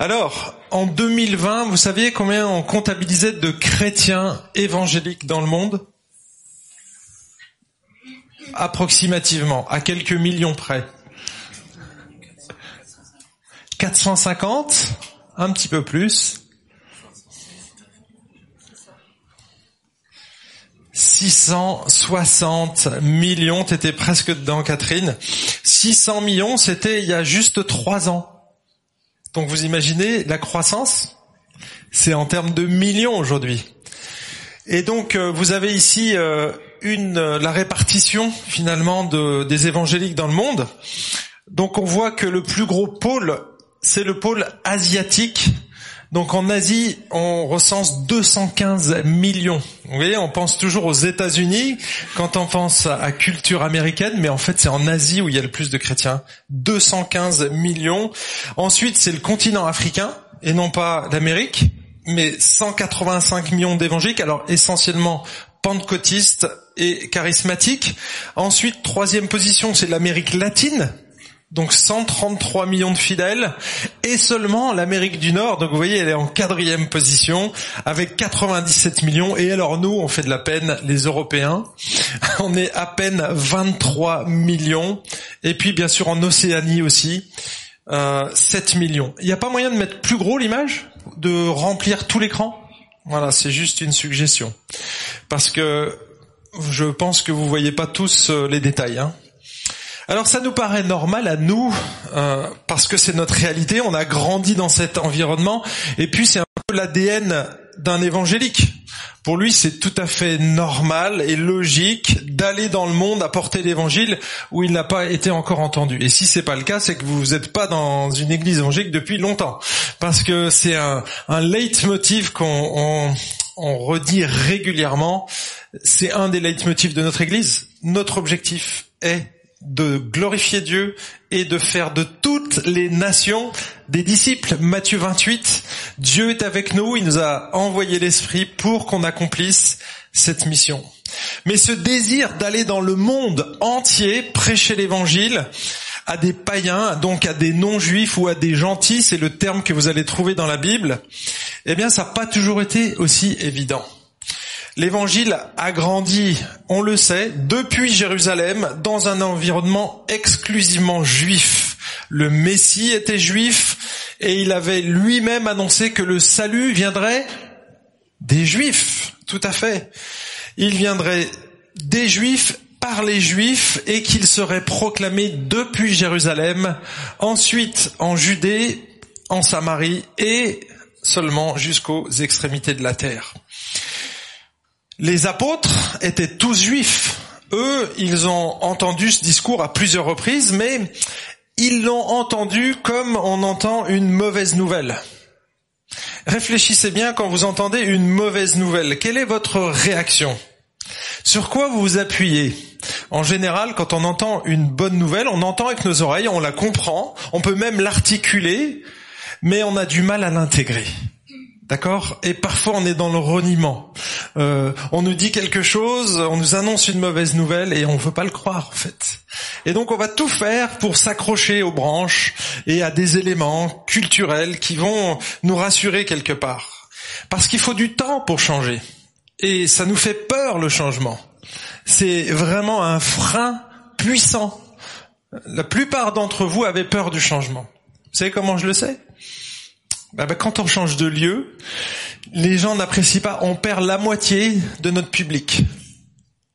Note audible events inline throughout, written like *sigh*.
Alors, en 2020, vous saviez combien on comptabilisait de chrétiens évangéliques dans le monde? Approximativement, à quelques millions près. 450 Un petit peu plus. 660 millions, t'étais presque dedans Catherine. 600 millions, c'était il y a juste trois ans. Donc vous imaginez la croissance C'est en termes de millions aujourd'hui. Et donc euh, vous avez ici euh, une la répartition finalement de, des évangéliques dans le monde. Donc on voit que le plus gros pôle, c'est le pôle asiatique donc en Asie, on recense 215 millions. Vous voyez, on pense toujours aux États-Unis quand on pense à culture américaine, mais en fait c'est en Asie où il y a le plus de chrétiens. 215 millions. Ensuite, c'est le continent africain et non pas l'Amérique, mais 185 millions d'évangéliques. Alors essentiellement pentecôtistes et charismatiques. Ensuite, troisième position, c'est l'Amérique latine donc 133 millions de fidèles, et seulement l'Amérique du Nord, donc vous voyez, elle est en quatrième position, avec 97 millions, et alors nous, on fait de la peine, les Européens, *laughs* on est à peine 23 millions, et puis bien sûr en Océanie aussi, euh, 7 millions. Il n'y a pas moyen de mettre plus gros l'image De remplir tout l'écran? Voilà, c'est juste une suggestion. Parce que je pense que vous voyez pas tous euh, les détails. Hein. Alors ça nous paraît normal à nous, euh, parce que c'est notre réalité, on a grandi dans cet environnement, et puis c'est un peu l'ADN d'un évangélique. Pour lui, c'est tout à fait normal et logique d'aller dans le monde apporter l'évangile où il n'a pas été encore entendu. Et si c'est pas le cas, c'est que vous n'êtes pas dans une église évangélique depuis longtemps, parce que c'est un, un leitmotiv qu'on on redit régulièrement. C'est un des leitmotifs de notre église. Notre objectif est de glorifier Dieu et de faire de toutes les nations des disciples. Matthieu 28, Dieu est avec nous, il nous a envoyé l'Esprit pour qu'on accomplisse cette mission. Mais ce désir d'aller dans le monde entier, prêcher l'Évangile, à des païens, donc à des non-juifs ou à des gentils, c'est le terme que vous allez trouver dans la Bible, eh bien ça n'a pas toujours été aussi évident. L'évangile a grandi, on le sait, depuis Jérusalem dans un environnement exclusivement juif. Le Messie était juif et il avait lui-même annoncé que le salut viendrait des juifs, tout à fait. Il viendrait des juifs par les juifs et qu'il serait proclamé depuis Jérusalem, ensuite en Judée, en Samarie et seulement jusqu'aux extrémités de la terre. Les apôtres étaient tous juifs. Eux, ils ont entendu ce discours à plusieurs reprises, mais ils l'ont entendu comme on entend une mauvaise nouvelle. Réfléchissez bien quand vous entendez une mauvaise nouvelle. Quelle est votre réaction? Sur quoi vous vous appuyez? En général, quand on entend une bonne nouvelle, on entend avec nos oreilles, on la comprend, on peut même l'articuler, mais on a du mal à l'intégrer. D'accord? Et parfois on est dans le reniement. Euh, on nous dit quelque chose, on nous annonce une mauvaise nouvelle et on ne veut pas le croire en fait. Et donc on va tout faire pour s'accrocher aux branches et à des éléments culturels qui vont nous rassurer quelque part. Parce qu'il faut du temps pour changer. Et ça nous fait peur le changement. C'est vraiment un frein puissant. La plupart d'entre vous avaient peur du changement. Vous savez comment je le sais? Bah, bah, quand on change de lieu, les gens n'apprécient pas, on perd la moitié de notre public.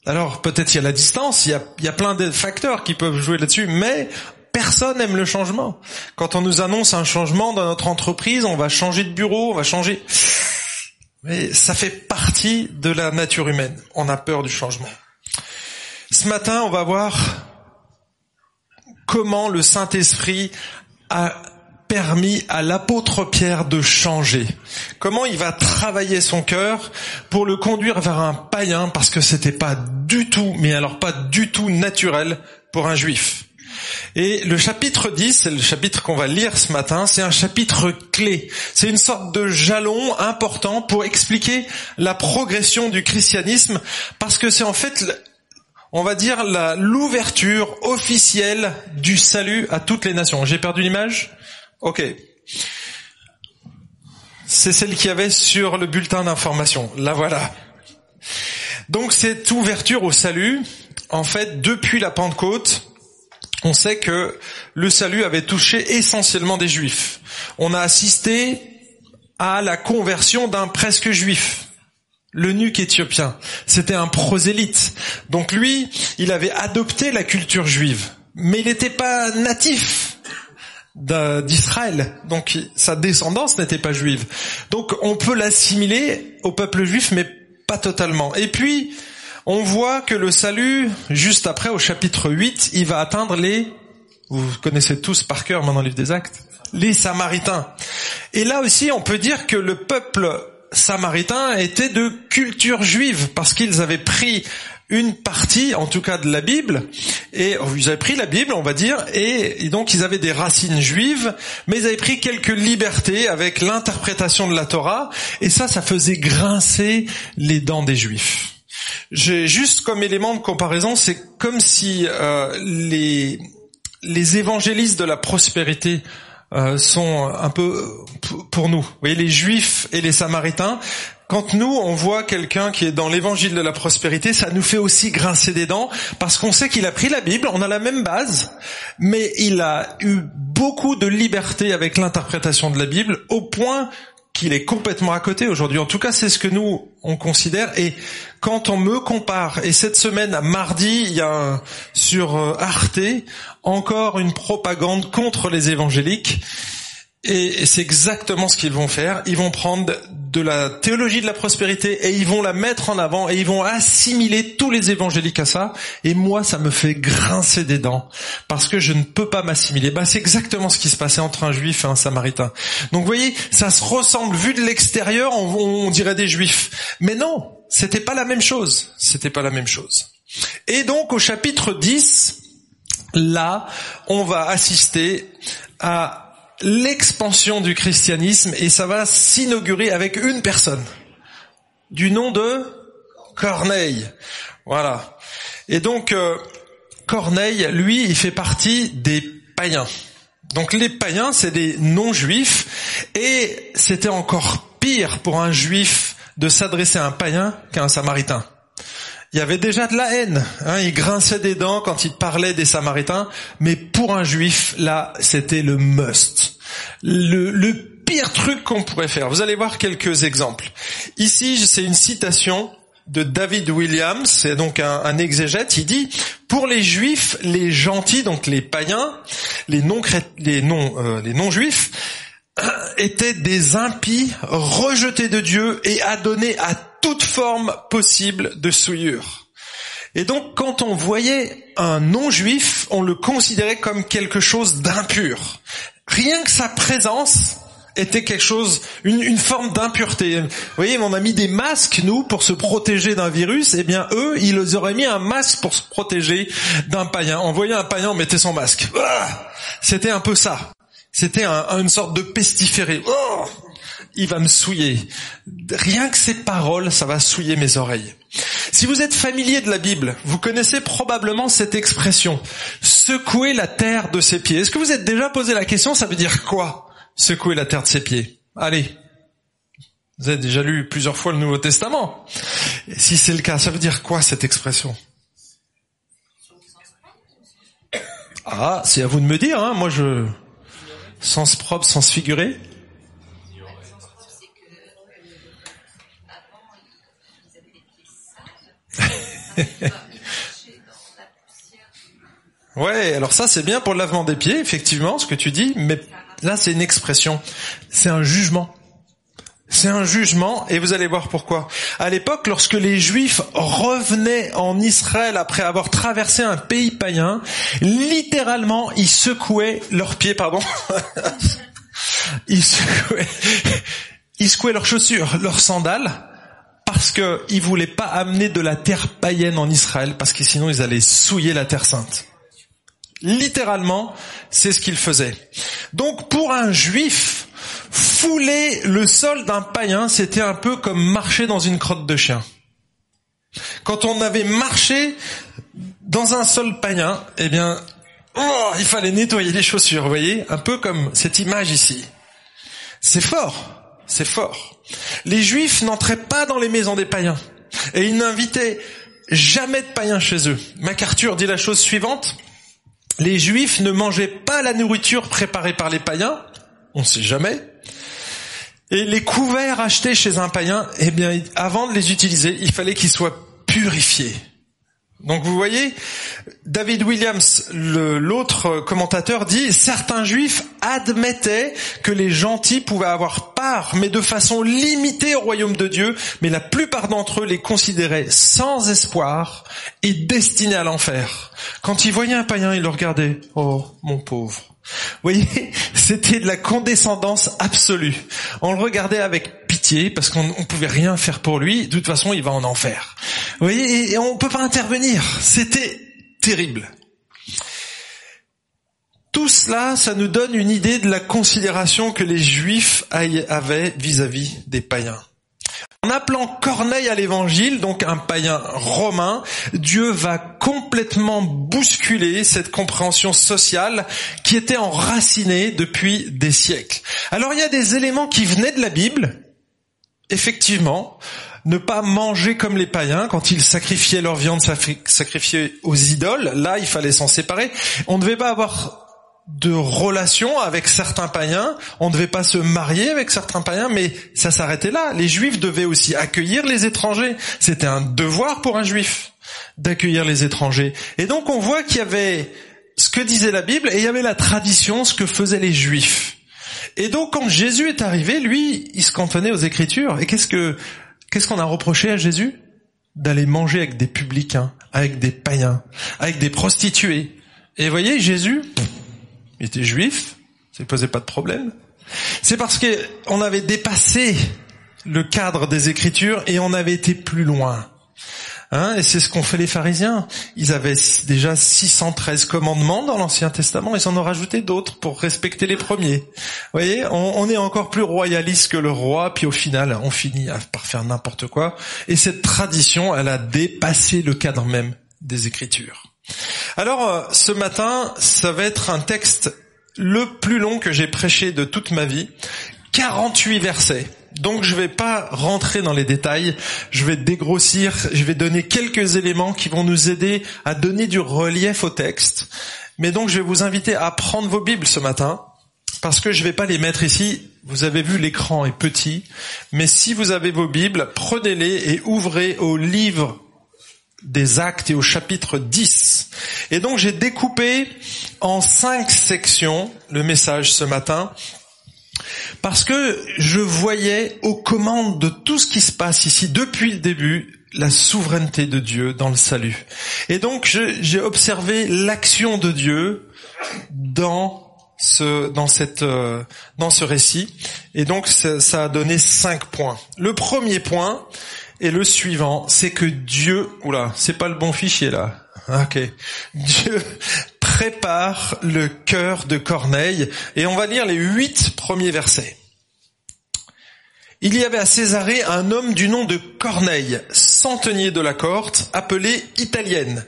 Alors peut-être il y a la distance, il y a, y a plein de facteurs qui peuvent jouer là-dessus, mais personne n'aime le changement. Quand on nous annonce un changement dans notre entreprise, on va changer de bureau, on va changer... Mais ça fait partie de la nature humaine. On a peur du changement. Ce matin, on va voir comment le Saint-Esprit a permis à l'apôtre Pierre de changer Comment il va travailler son cœur pour le conduire vers un païen parce que c'était pas du tout, mais alors pas du tout naturel pour un juif. Et le chapitre 10, c'est le chapitre qu'on va lire ce matin, c'est un chapitre clé. C'est une sorte de jalon important pour expliquer la progression du christianisme parce que c'est en fait on va dire l'ouverture officielle du salut à toutes les nations. J'ai perdu l'image? Ok. c'est celle qu'il y avait sur le bulletin d'information. La voilà. Donc cette ouverture au salut, en fait, depuis la Pentecôte, on sait que le salut avait touché essentiellement des juifs. On a assisté à la conversion d'un presque juif, l'eunuque éthiopien. C'était un prosélyte. Donc lui, il avait adopté la culture juive, mais il n'était pas natif d'Israël. Donc sa descendance n'était pas juive. Donc on peut l'assimiler au peuple juif, mais pas totalement. Et puis, on voit que le salut, juste après, au chapitre 8, il va atteindre les, vous connaissez tous par cœur maintenant le livre des actes, les Samaritains. Et là aussi, on peut dire que le peuple samaritain était de culture juive, parce qu'ils avaient pris une partie, en tout cas de la Bible, et ils avaient pris la Bible, on va dire, et, donc ils avaient des racines juives, mais ils avaient pris quelques libertés avec l'interprétation de la Torah, et ça, ça faisait grincer les dents des Juifs. J'ai juste comme élément de comparaison, c'est comme si euh, les les évangélistes de la prospérité euh, sont un peu pour nous. Vous voyez, les Juifs et les Samaritains, quand nous, on voit quelqu'un qui est dans l'évangile de la prospérité, ça nous fait aussi grincer des dents, parce qu'on sait qu'il a pris la Bible, on a la même base, mais il a eu beaucoup de liberté avec l'interprétation de la Bible, au point qu'il est complètement à côté aujourd'hui. En tout cas, c'est ce que nous, on considère. Et quand on me compare, et cette semaine, mardi, il y a sur euh, Arte, encore une propagande contre les évangéliques, et c'est exactement ce qu'ils vont faire. Ils vont prendre de la théologie de la prospérité et ils vont la mettre en avant et ils vont assimiler tous les évangéliques à ça. Et moi, ça me fait grincer des dents parce que je ne peux pas m'assimiler. Bah, c'est exactement ce qui se passait entre un juif et un samaritain. Donc, vous voyez, ça se ressemble. Vu de l'extérieur, on, on dirait des juifs. Mais non, c'était pas la même chose. C'était pas la même chose. Et donc, au chapitre 10, là, on va assister à l'expansion du christianisme et ça va s'inaugurer avec une personne du nom de Corneille. Voilà. Et donc euh, Corneille, lui, il fait partie des païens. Donc les païens, c'est des non-juifs et c'était encore pire pour un juif de s'adresser à un païen qu'à un samaritain il y avait déjà de la haine. Hein, il grinçait des dents quand il parlait des Samaritains, mais pour un juif, là, c'était le must. Le, pire truc qu'on pourrait faire. Vous allez voir quelques exemples. Ici, c'est une citation de David Williams, c'est donc un, exégète, il dit pour les juifs, les gentils, donc les païens, les euh, les non juifs *clears throat* étaient des impies rejetés de Dieu et adonnés à toute forme possible de souillure. Et donc quand on voyait un non-juif, on le considérait comme quelque chose d'impur. Rien que sa présence était quelque chose, une, forme d'impureté. Vous voyez, on a mis des masques, nous, pour se protéger d'un virus. Eh bien, eux, ils auraient mis un masque pour se protéger d'un païen. On voyait un païen, on mettait son masque. Ah C'était un peu ça. C'était une sorte de pestiféré. Oh il va me souiller. Rien que ces paroles, ça va souiller mes oreilles. Si vous êtes familier de la Bible, vous connaissez probablement cette expression, secouer la terre de ses pieds. Est-ce que vous êtes déjà posé la question, ça veut dire quoi, secouer la terre de ses pieds? Allez, vous avez déjà lu plusieurs fois le Nouveau Testament. si c'est le cas, ça veut dire quoi cette expression? Ah, c'est à vous de me dire, hein. moi je... Sens propre, sens figuré *laughs* ouais, alors ça c'est bien pour le lavement des pieds, effectivement, ce que tu dis, mais là c'est une expression, c'est un jugement. C'est un jugement et vous allez voir pourquoi. À l'époque, lorsque les Juifs revenaient en Israël après avoir traversé un pays païen, littéralement, ils secouaient leurs pieds, pardon. *laughs* ils secouaient, ils secouaient leurs chaussures, leurs sandales, parce qu'ils voulaient pas amener de la terre païenne en Israël, parce que sinon ils allaient souiller la terre sainte. Littéralement, c'est ce qu'ils faisaient. Donc pour un juif, fouler le sol d'un païen, c'était un peu comme marcher dans une crotte de chien. Quand on avait marché dans un sol païen, eh bien, oh, il fallait nettoyer les chaussures, vous voyez, un peu comme cette image ici. C'est fort. C'est fort. Les juifs n'entraient pas dans les maisons des païens. Et ils n'invitaient jamais de païens chez eux. MacArthur dit la chose suivante. Les juifs ne mangeaient pas la nourriture préparée par les païens. On ne sait jamais. Et les couverts achetés chez un païen, eh bien, avant de les utiliser, il fallait qu'ils soient purifiés. Donc vous voyez, David Williams, l'autre commentateur, dit certains juifs admettaient que les gentils pouvaient avoir part, mais de façon limitée au royaume de Dieu, mais la plupart d'entre eux les considéraient sans espoir et destinés à l'enfer. Quand ils voyaient un païen, ils le regardaient. Oh, mon pauvre. Vous voyez, *laughs* c'était de la condescendance absolue. On le regardait avec parce qu'on ne pouvait rien faire pour lui. De toute façon, il va en enfer. Vous voyez, et on peut pas intervenir. C'était terrible. Tout cela, ça nous donne une idée de la considération que les Juifs avaient vis-à-vis -vis des païens. En appelant Corneille à l'évangile, donc un païen romain, Dieu va complètement bousculer cette compréhension sociale qui était enracinée depuis des siècles. Alors il y a des éléments qui venaient de la Bible, effectivement, ne pas manger comme les païens quand ils sacrifiaient leur viande sacrifiée aux idoles. Là, il fallait s'en séparer. On ne devait pas avoir de relations avec certains païens. On ne devait pas se marier avec certains païens, mais ça s'arrêtait là. Les juifs devaient aussi accueillir les étrangers. C'était un devoir pour un juif d'accueillir les étrangers. Et donc on voit qu'il y avait ce que disait la Bible et il y avait la tradition, ce que faisaient les juifs. Et donc quand Jésus est arrivé, lui, il se cantonnait aux Écritures. Et qu'est-ce que qu'est-ce qu'on a reproché à Jésus? D'aller manger avec des publicains, avec des païens, avec des prostituées. Et voyez, Jésus, était juif, ça ne posait pas de problème. C'est parce que on avait dépassé le cadre des Écritures et on avait été plus loin. Hein, et c'est ce qu'ont fait les pharisiens. Ils avaient déjà 613 commandements dans l'Ancien Testament, ils en ont rajouté d'autres pour respecter les premiers. Vous voyez, on, on, est encore plus royaliste que le roi, puis au final, on finit par faire n'importe quoi. Et cette tradition, elle a dépassé le cadre même des Écritures. Alors, euh, ce matin, ça va être un texte le plus long que j'ai prêché de toute ma vie, 48 versets. Donc je vais pas rentrer dans les détails, je vais dégrossir, je vais donner quelques éléments qui vont nous aider à donner du relief au texte. Mais donc je vais vous inviter à prendre vos Bibles ce matin, parce que je vais pas les mettre ici. Vous avez vu l'écran est petit, mais si vous avez vos Bibles, prenez-les et ouvrez au livre des actes et au chapitre 10. Et donc j'ai découpé en cinq sections le message ce matin parce que je voyais aux commandes de tout ce qui se passe ici depuis le début la souveraineté de Dieu dans le salut. Et donc j'ai observé l'action de Dieu dans ce euh, récit et donc ça, a donné cinq points. Le premier point, et le suivant, c'est que Dieu, oula, c'est pas le bon fichier là. *laughs* Ok. Dieu prépare le cœur de Corneille et on va lire les huit premiers versets. Il y avait à Césarée un homme du nom de Corneille, centenier de la cohorte, appelé Italienne.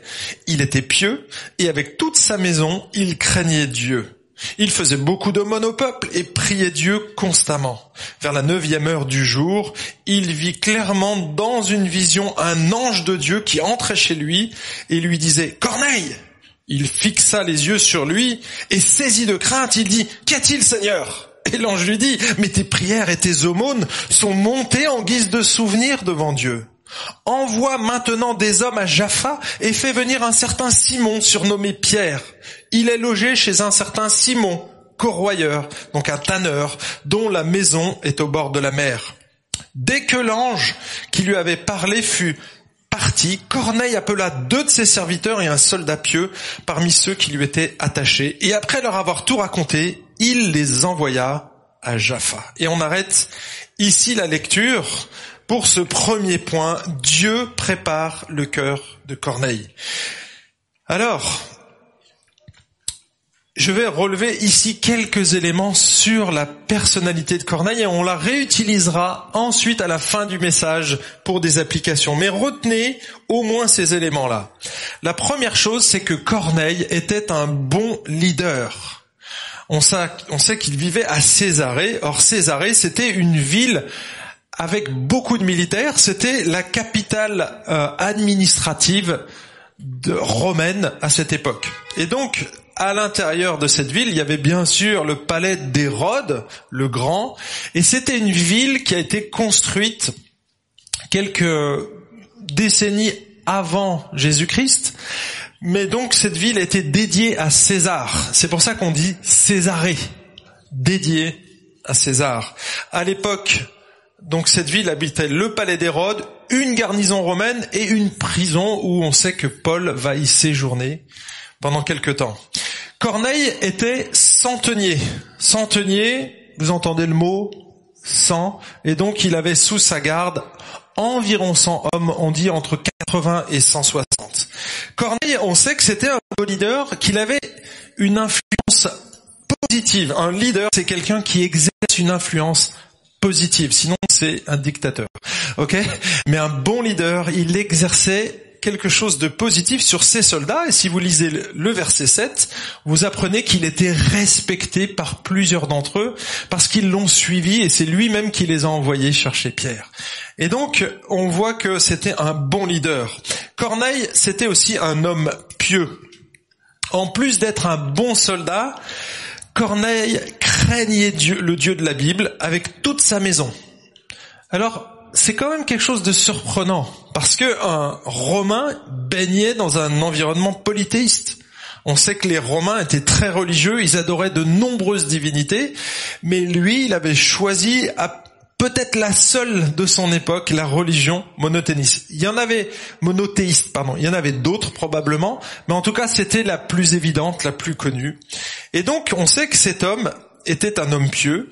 Il était pieux et avec toute sa maison, il craignait Dieu. Il faisait beaucoup d'aumônes au peuple et priait Dieu constamment. Vers la neuvième heure du jour, il vit clairement dans une vision un ange de Dieu qui entrait chez lui et lui disait Corneille Il fixa les yeux sur lui et saisi de crainte, il dit Qu'y a-t-il Seigneur? Et l'ange lui dit Mais tes prières et tes aumônes sont montées en guise de souvenir devant Dieu. Envoie maintenant des hommes à Jaffa et fais venir un certain Simon surnommé Pierre. Il est logé chez un certain Simon, corroyeur, donc un tanneur, dont la maison est au bord de la mer. Dès que l'ange qui lui avait parlé fut parti, Corneille appela deux de ses serviteurs et un soldat pieux parmi ceux qui lui étaient attachés, et après leur avoir tout raconté, il les envoya à Jaffa. Et on arrête ici la lecture pour ce premier point, Dieu prépare le cœur de Corneille. Alors, je vais relever ici quelques éléments sur la personnalité de Corneille et on la réutilisera ensuite à la fin du message pour des applications. Mais retenez au moins ces éléments-là. La première chose, c'est que Corneille était un bon leader. On sait, qu'il vivait à Césarée. Or Césarée, c'était une ville avec beaucoup de militaires. C'était la capitale euh, administrative romaine à cette époque. Et donc, à l'intérieur de cette ville, il y avait bien sûr le palais d'Hérode, le grand, et c'était une ville qui a été construite quelques décennies avant Jésus-Christ. Mais donc cette ville était dédiée à César. C'est pour ça qu'on dit Césarée, dédiée à César. À l'époque, donc cette ville habitait le palais d'Hérode, une garnison romaine et une prison où on sait que Paul va y séjourner pendant quelque temps. Corneille était centenier. Centenier, vous entendez le mot cent, et donc il avait sous sa garde environ 100 hommes, on dit entre 80 et 160. Corneille, on sait que c'était un leader, qu'il avait une influence positive. Un leader, c'est quelqu'un qui exerce une influence positive, sinon c'est un dictateur. OK? Mais un bon leader, il exerçait quelque chose de positif sur ses soldats. Et si vous lisez le verset 7, vous apprenez qu'il était respecté par plusieurs d'entre eux parce qu'ils l'ont suivi et c'est lui-même qui les a envoyés chercher Pierre. Et donc, on voit que c'était un bon leader. Corneille, c'était aussi un homme pieux. En plus d'être un bon soldat, Corneille craignait le Dieu de la Bible avec toute sa maison. Alors, c'est quand même quelque chose de surprenant parce que un Romain baignait dans un environnement polythéiste. On sait que les Romains étaient très religieux, ils adoraient de nombreuses divinités, mais lui, il avait choisi peut-être la seule de son époque, la religion monothéiste. Il y en avait monothéiste, pardon. Il y en avait d'autres probablement, mais en tout cas, c'était la plus évidente, la plus connue. Et donc, on sait que cet homme était un homme pieux,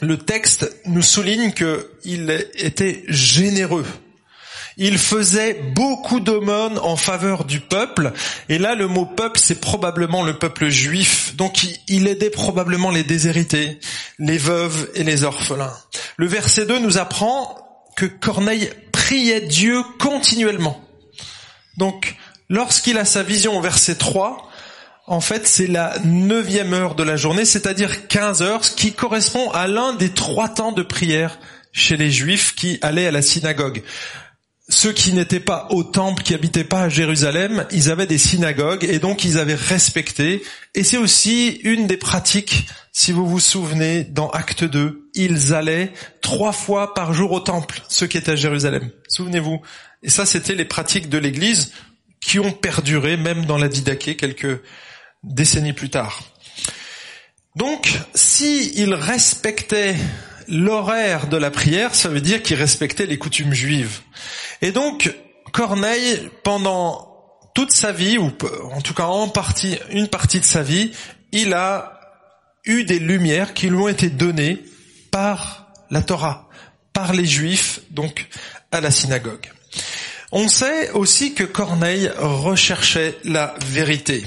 le texte nous souligne qu'il était généreux. Il faisait beaucoup d'aumônes en faveur du peuple. Et là, le mot peuple, c'est probablement le peuple juif. Donc, il aidait probablement les déshérités, les veuves et les orphelins. Le verset 2 nous apprend que Corneille priait Dieu continuellement. Donc, lorsqu'il a sa vision au verset 3, en fait, c'est la neuvième heure de la journée, c'est-à-dire 15 heures, ce qui correspond à l'un des trois temps de prière chez les Juifs qui allaient à la synagogue. Ceux qui n'étaient pas au temple, qui habitaient pas à Jérusalem, ils avaient des synagogues et donc ils avaient respecté. Et c'est aussi une des pratiques, si vous vous souvenez, dans Acte 2, ils allaient trois fois par jour au temple, ceux qui étaient à Jérusalem. Souvenez-vous. Et ça, c'était les pratiques de l'Église qui ont perduré même dans la Didaché quelques décennies plus tard. Donc, si il respectait l'horaire de la prière, ça veut dire qu'il respectait les coutumes juives. Et donc, Corneille, pendant toute sa vie, ou en tout cas en partie, une partie de sa vie, il a eu des lumières qui lui ont été données par la Torah, par les Juifs, donc à la synagogue. On sait aussi que Corneille recherchait la vérité.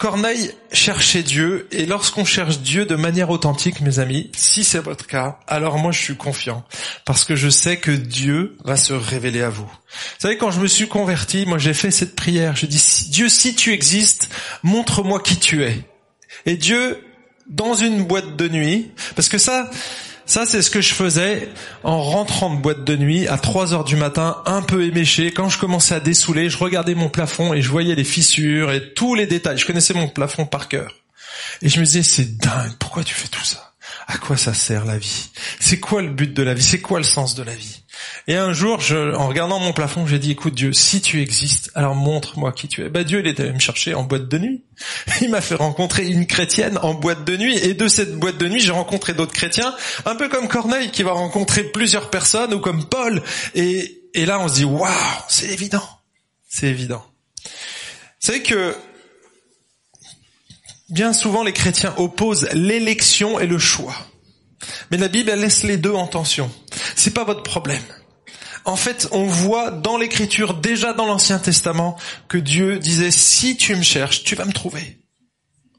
Corneille cherchait Dieu, et lorsqu'on cherche Dieu de manière authentique, mes amis, si c'est votre cas, alors moi je suis confiant, parce que je sais que Dieu va se révéler à vous. Vous savez, quand je me suis converti, moi j'ai fait cette prière, je dis, Dieu, si tu existes, montre-moi qui tu es. Et Dieu, dans une boîte de nuit, parce que ça, ça, c'est ce que je faisais en rentrant de boîte de nuit à 3 heures du matin, un peu éméché. Quand je commençais à dessouler, je regardais mon plafond et je voyais les fissures et tous les détails. Je connaissais mon plafond par cœur. Et je me disais, c'est dingue, pourquoi tu fais tout ça? À quoi ça sert la vie? C'est quoi le but de la vie? C'est quoi le sens de la vie? Et un jour, je, en regardant mon plafond, j'ai dit, écoute Dieu, si tu existes, alors montre-moi qui tu es. Bah, Dieu, il était allé me chercher en boîte de nuit. *laughs* Il m'a fait rencontrer une chrétienne en boîte de nuit. Et de cette boîte de nuit, j'ai rencontré d'autres chrétiens, un peu comme Corneille qui va rencontrer plusieurs personnes, ou comme Paul. Et, et là, on se dit, waouh, c'est évident. C'est évident. C'est que bien souvent les chrétiens opposent l'élection et le choix. Mais la Bible laisse les deux en tension. C'est pas votre problème. En fait, on voit dans l'écriture, déjà dans l'Ancien Testament, que Dieu disait, si tu me cherches, tu vas me trouver.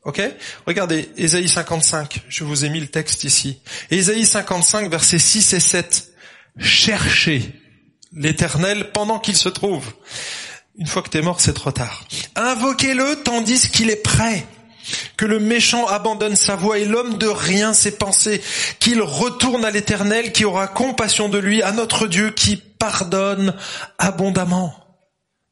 Ok? Regardez, Ésaïe 55, je vous ai mis le texte ici. Ésaïe 55, versets 6 et 7. Cherchez l'éternel pendant qu'il se trouve. Une fois que t'es mort, c'est trop tard. Invoquez-le tandis qu'il est prêt. Que le méchant abandonne sa voie et l'homme de rien ses pensées, qu'il retourne à l'éternel qui aura compassion de lui, à notre Dieu qui pardonne abondamment.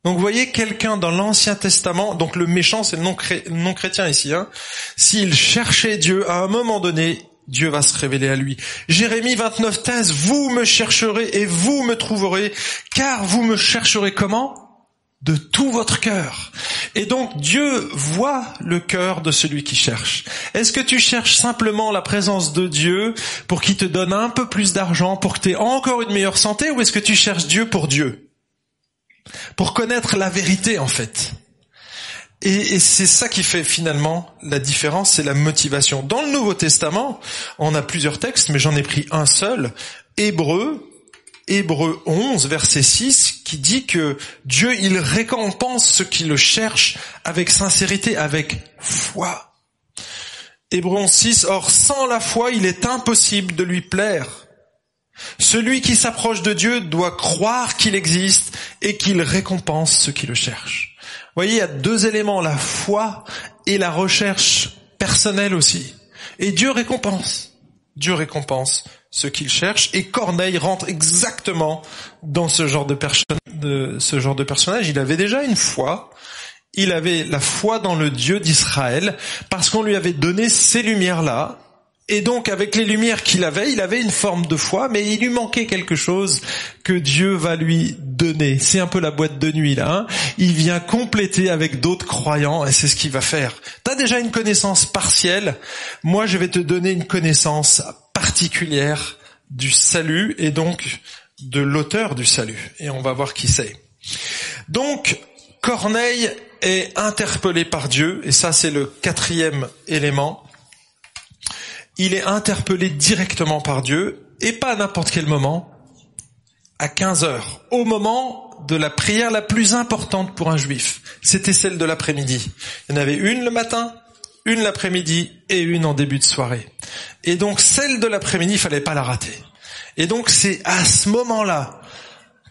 Donc vous voyez quelqu'un dans l'Ancien Testament, donc le méchant c'est le non, chrétien ici, hein, s'il cherchait Dieu à un moment donné, Dieu va se révéler à lui. Jérémie 29, 13, vous me chercherez et vous me trouverez, car vous me chercherez comment? De tout votre cœur. Et donc Dieu voit le cœur de celui qui cherche. Est-ce que tu cherches simplement la présence de Dieu pour qu'il te donne un peu plus d'argent, pour que tu aies encore une meilleure santé, ou est-ce que tu cherches Dieu pour Dieu? Pour connaître la vérité en fait. Et, et c'est ça qui fait finalement la différence, c'est la motivation. Dans le Nouveau Testament, on a plusieurs textes, mais j'en ai pris un seul. Hébreu Hébreu 11, verset 6, qui dit que Dieu, il récompense ceux qui le cherchent avec sincérité, avec foi. Hébreu 11, 6, or sans la foi, il est impossible de lui plaire. Celui qui s'approche de Dieu doit croire qu'il existe et qu'il récompense ceux qui le cherchent. Vous voyez, il y a deux éléments, la foi et la recherche personnelle aussi. Et Dieu récompense. Dieu récompense ce qu'il cherche, et Corneille rentre exactement dans ce genre de, ce genre de personnage. Il avait déjà une foi, il avait la foi dans le Dieu d'Israël, parce qu'on lui avait donné ces lumières-là, et donc avec les lumières qu'il avait, il avait une forme de foi, mais il lui manquait quelque chose que Dieu va lui donner. C'est un peu la boîte de nuit là. Hein il vient compléter avec d'autres croyants et c'est ce qu'il va faire. Tu as déjà une connaissance partielle, moi je vais te donner une connaissance particulière du salut et donc de l'auteur du salut. Et on va voir qui c'est. Donc Corneille est interpellé par Dieu, et ça c'est le quatrième élément il est interpellé directement par Dieu, et pas à n'importe quel moment, à 15 heures, au moment de la prière la plus importante pour un juif. C'était celle de l'après-midi. Il y en avait une le matin, une l'après-midi et une en début de soirée. Et donc celle de l'après-midi, il fallait pas la rater. Et donc c'est à ce moment-là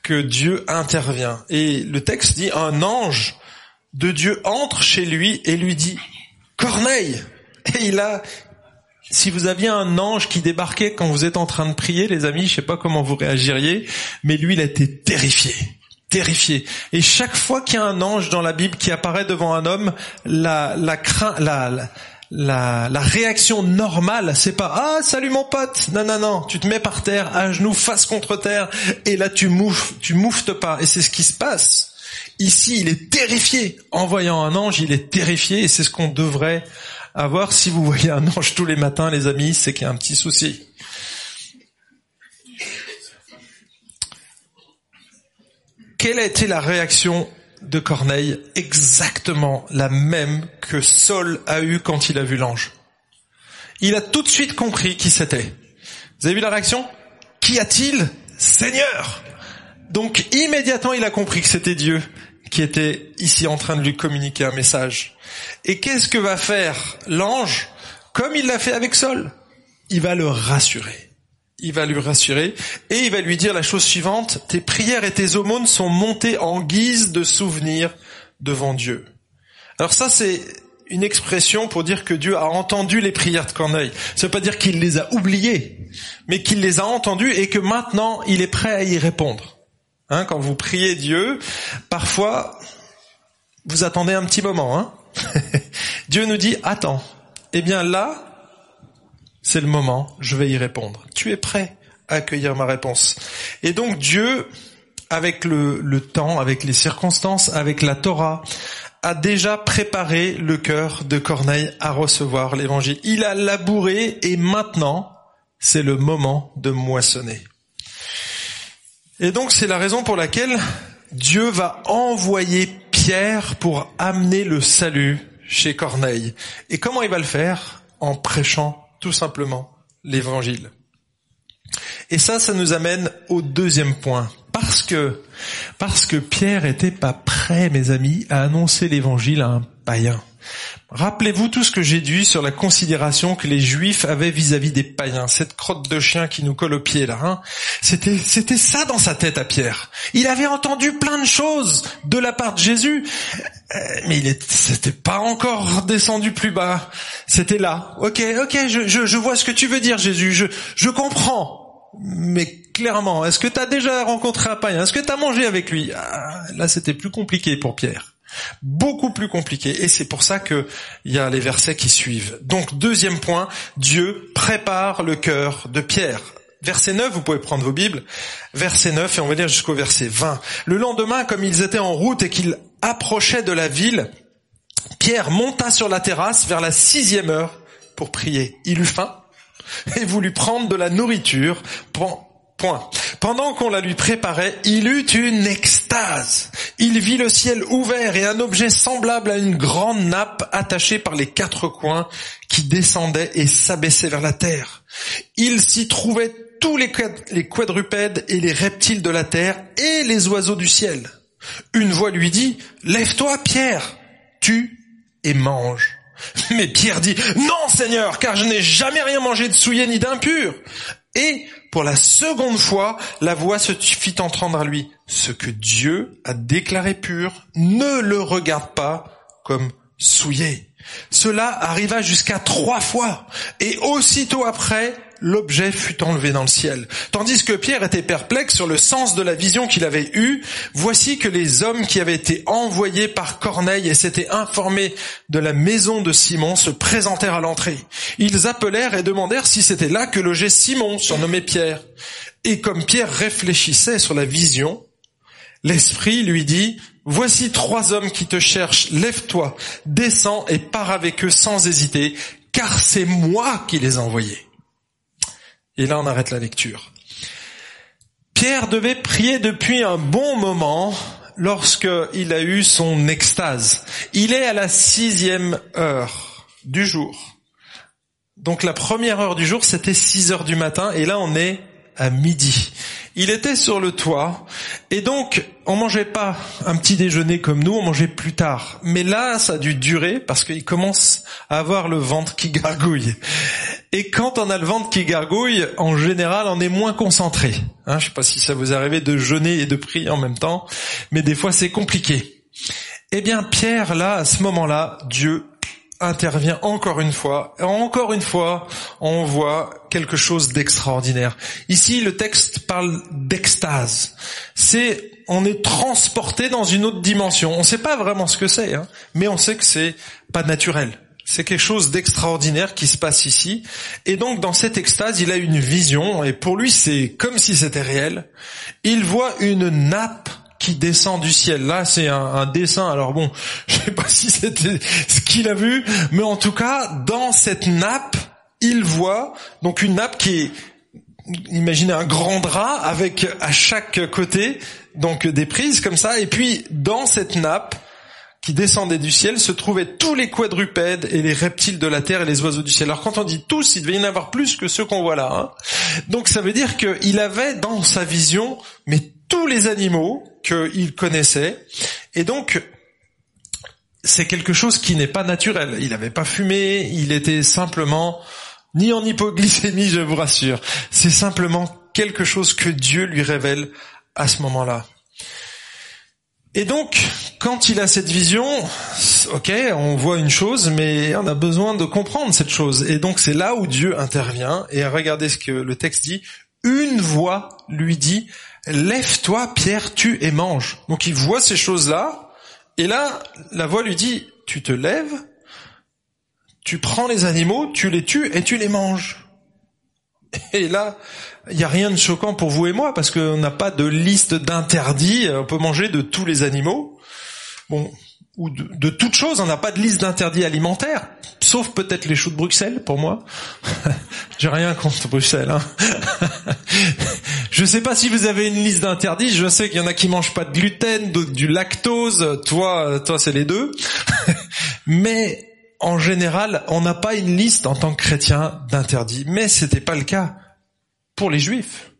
que Dieu intervient. Et le texte dit, un ange de Dieu entre chez lui et lui dit, Corneille! Et il a, si vous aviez un ange qui débarquait quand vous êtes en train de prier, les amis, je sais pas comment vous réagiriez, mais lui, il a été terrifié. Terrifié. Et chaque fois qu'il y a un ange dans la Bible qui apparaît devant un homme, la, la, la, la, la réaction normale, c'est pas ah salut mon pote, non non non, tu te mets par terre, à genoux, face contre terre, et là tu moufes, tu mouftes pas, et c'est ce qui se passe. Ici, il est terrifié. En voyant un ange, il est terrifié, et c'est ce qu'on devrait à voir si vous voyez un ange tous les matins, les amis, c'est qu'il y a un petit souci. Quelle a été la réaction de Corneille Exactement la même que Saul a eue quand il a vu l'ange. Il a tout de suite compris qui c'était. Vous avez vu la réaction? Qu'y a-t-il? Seigneur Donc immédiatement il a compris que c'était Dieu qui était ici en train de lui communiquer un message. Et qu'est-ce que va faire l'ange? Comme il l'a fait avec Saul? Il va le rassurer. Il va lui rassurer et il va lui dire la chose suivante, tes prières et tes aumônes sont montées en guise de souvenir devant Dieu. Alors ça c'est une expression pour dire que Dieu a entendu les prières de Corneille. Ça veut pas dire qu'il les a oubliées, mais qu'il les a entendues et que maintenant il est prêt à y répondre. Hein, quand vous priez Dieu, parfois, vous attendez un petit moment. Hein *laughs* Dieu nous dit, attends. Eh bien là, c'est le moment, je vais y répondre. Tu es prêt à accueillir ma réponse. Et donc Dieu, avec le, temps, avec les circonstances, avec la Torah, a déjà préparé le cœur de Corneille à recevoir l'évangile. Il a labouré et maintenant, c'est le moment de moissonner. Et donc c'est la raison pour laquelle Dieu va envoyer Pierre pour amener le salut chez Corneille. Et comment il va le faire? En prêchant tout simplement l'évangile. Et ça, ça nous amène au deuxième point. Parce que, parce que Pierre était pas prêt, mes amis, à annoncer l'évangile à un païen. Rappelez-vous tout ce que j'ai dit sur la considération que les Juifs avaient vis-à-vis des païens, cette crotte de chien qui nous colle au pied là. Hein c'était, c'était ça dans sa tête à Pierre. Il avait entendu plein de choses de la part de Jésus. Euh, mais il c'était pas encore descendu plus bas. C'était là. Ok, ok, je, je, je, vois ce que tu veux dire, Jésus. Je, je comprends. Mais clairement, est-ce que tu as déjà rencontré un païen? Est-ce que tu as mangé avec lui? Ah, Là, c'était plus compliqué pour Pierre. Beaucoup plus compliqué. Et c'est pour ça que il y a les versets qui suivent. Donc, deuxième point, Dieu prépare le cœur de Pierre. Verset 9, vous pouvez prendre vos Bibles. Verset 9, et on va lire jusqu'au verset 20. Le lendemain, comme ils étaient en route et qu'ils approchaient de la ville, Pierre monta sur la terrasse vers la sixième heure pour prier. Il eut faim et voulut prendre de la nourriture. Pendant qu'on la lui préparait, il eut une extase. Il vit le ciel ouvert et un objet semblable à une grande nappe attachée par les quatre coins qui descendait et s'abaissait vers la terre. Il s'y trouvait tous les, quadrupèdes et les reptiles de la terre et les oiseaux du ciel. Une voix lui dit, Lève-toi, Pierre, tue et mange. *laughs* Mais Pierre dit, Non, Seigneur, car je n'ai jamais rien mangé de souillé ni d'impur. Et pour la seconde fois, la voix se fit entendre à lui. Ce que Dieu a déclaré pur, ne le regarde pas comme souillé. Cela arriva jusqu'à trois fois. Et aussitôt après, l'objet fut enlevé dans le ciel. Tandis que Pierre était perplexe sur le sens de la vision qu'il avait eue, voici que les hommes qui avaient été envoyés par Corneille et s'étaient informés de la maison de Simon se présentèrent à l'entrée. Ils appelèrent et demandèrent si c'était là que logeait Simon, surnommé Pierre. Et comme Pierre réfléchissait sur la vision, l'Esprit lui dit, Voici trois hommes qui te cherchent, lève-toi, descends et pars avec eux sans hésiter, car c'est moi qui les ai envoyés. Et là, on arrête la lecture. Pierre devait prier depuis un bon moment lorsqu'il a eu son extase. Il est à la sixième heure du jour. Donc la première heure du jour, c'était six heures du matin, et là on est à midi. Il était sur le toit et donc on mangeait pas un petit déjeuner comme nous, on mangeait plus tard. Mais là, ça a dû durer parce qu'il commence à avoir le ventre qui gargouille. Et quand on a le ventre qui gargouille, en général, on est moins concentré. Hein, je sais pas si ça vous arrive de jeûner et de prier en même temps, mais des fois c'est compliqué. Eh bien, Pierre, là, à ce moment-là, Dieu intervient encore une fois. Encore une fois, on voit quelque chose d'extraordinaire. Ici, le texte parle d'extase. C'est, on est transporté dans une autre dimension. On ne sait pas vraiment ce que c'est, hein, mais on sait que c'est pas naturel. C'est quelque chose d'extraordinaire qui se passe ici. Et donc, dans cette extase, il a une vision, et pour lui, c'est comme si c'était réel. Il voit une nappe qui descend du ciel. Là, c'est un, dessin. Alors bon, *laughs* je sais pas si c'était ce qu'il a vu, mais en tout cas, dans cette nappe, il voit donc une nappe qui est imaginez un grand drap avec à chaque côté donc des prises comme ça et puis dans cette nappe qui descendait du ciel se trouvaient tous les quadrupèdes et les reptiles de la terre et les oiseaux du ciel. Alors quand on dit tous, il devait y en avoir plus que ceux qu'on voit là. Hein. Donc ça veut dire qu'il avait dans sa vision mais tous les animaux qu'il connaissait. Et donc, c'est quelque chose qui n'est pas naturel. Il n'avait pas fumé, il était simplement ni en hypoglycémie, je vous rassure. C'est simplement quelque chose que Dieu lui révèle à ce moment-là. Et donc, quand il a cette vision, ok, on voit une chose, mais on a besoin de comprendre cette chose. Et donc, c'est là où Dieu intervient. Et regardez ce que le texte dit. Une voix lui dit, lève-toi Pierre, tue et mange. Donc il voit ces choses-là, et là, la voix lui dit, tu te lèves, tu prends les animaux, tu les tues et tu les manges. Et là, il n'y a rien de choquant pour vous et moi, parce qu'on n'a pas de liste d'interdits, on peut manger de tous les animaux. Bon, ou de, de toute chose, on n'a pas de liste d'interdits alimentaires, sauf peut-être les choux de Bruxelles pour moi. *laughs* J'ai rien contre Bruxelles. Hein. *laughs* je sais pas si vous avez une liste d'interdits. Je sais qu'il y en a qui mangent pas de gluten, d'autres du lactose. Toi, toi, c'est les deux. *laughs* Mais en général, on n'a pas une liste en tant que chrétien d'interdits. Mais c'était pas le cas pour les Juifs.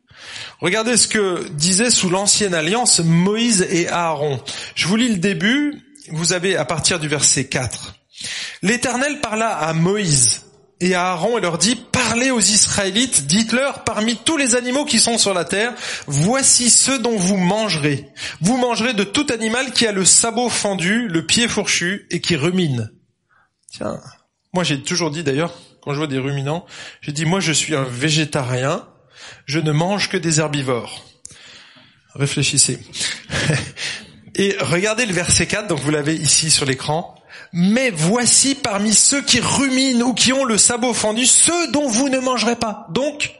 Regardez ce que disait sous l'ancienne alliance Moïse et Aaron. Je vous lis le début vous avez à partir du verset 4. L'Éternel parla à Moïse et à Aaron et leur dit, parlez aux Israélites, dites-leur, parmi tous les animaux qui sont sur la terre, voici ceux dont vous mangerez. Vous mangerez de tout animal qui a le sabot fendu, le pied fourchu et qui rumine. Tiens, moi j'ai toujours dit d'ailleurs, quand je vois des ruminants, j'ai dit moi je suis un végétarien, je ne mange que des herbivores. Réfléchissez. *laughs* Et regardez le verset 4, donc vous l'avez ici sur l'écran. Mais voici parmi ceux qui ruminent ou qui ont le sabot fendu, ceux dont vous ne mangerez pas. Donc,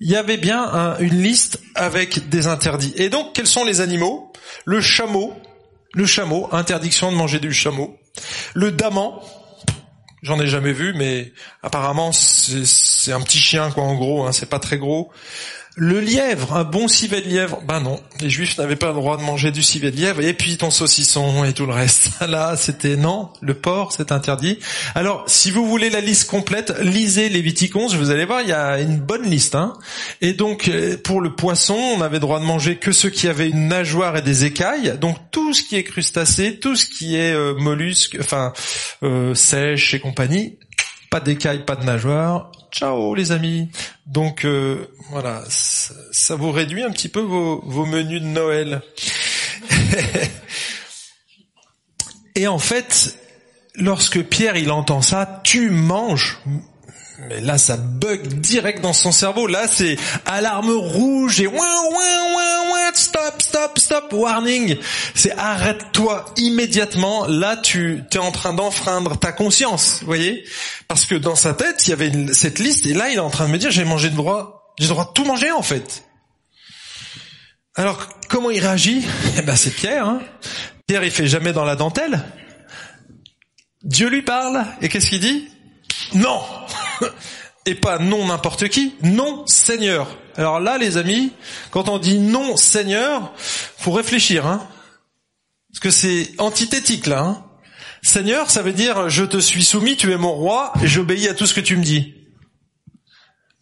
il y avait bien une liste avec des interdits. Et donc, quels sont les animaux? Le chameau, le chameau, interdiction de manger du chameau. Le daman, j'en ai jamais vu, mais apparemment c'est un petit chien quoi en gros, hein, c'est pas très gros. Le lièvre, un bon civet de lièvre, ben non, les juifs n'avaient pas le droit de manger du civet de lièvre, et puis ton saucisson et tout le reste. *laughs* Là, c'était non, le porc, c'est interdit. Alors, si vous voulez la liste complète, lisez les Viticons, vous allez voir, il y a une bonne liste. Hein. Et donc, euh, pour le poisson, on avait droit de manger que ceux qui avaient une nageoire et des écailles, donc tout ce qui est crustacé, tout ce qui est euh, mollusque, enfin, euh, sèche et compagnie, pas d'écailles, pas de nageoire, ciao les amis. Donc euh, voilà, ça, vous réduit un petit peu vos, vos menus de Noël. *laughs* Et en fait, lorsque Pierre il entend ça, tu manges. Mais là, ça bug direct dans son cerveau. Là, c'est alarme rouge et ouin, ouin, ouin, ouin, stop, stop, stop, warning. C'est arrête-toi immédiatement. Là, tu es en train d'enfreindre ta conscience, vous voyez? Parce que dans sa tête, il y avait cette liste et là, il est en train de me dire, j'ai mangé de droit, j'ai droit de tout manger en fait. Alors, comment il réagit? Eh ben, c'est Pierre. Hein Pierre, il fait jamais dans la dentelle. Dieu lui parle et qu'est-ce qu'il dit? Non *coughs* et pas non n'importe qui, non Seigneur. Alors là, les amis, quand on dit non Seigneur, faut réfléchir, hein, parce que c'est antithétique là. Hein. Seigneur, ça veut dire je te suis soumis, tu es mon roi, et j'obéis à tout ce que tu me dis.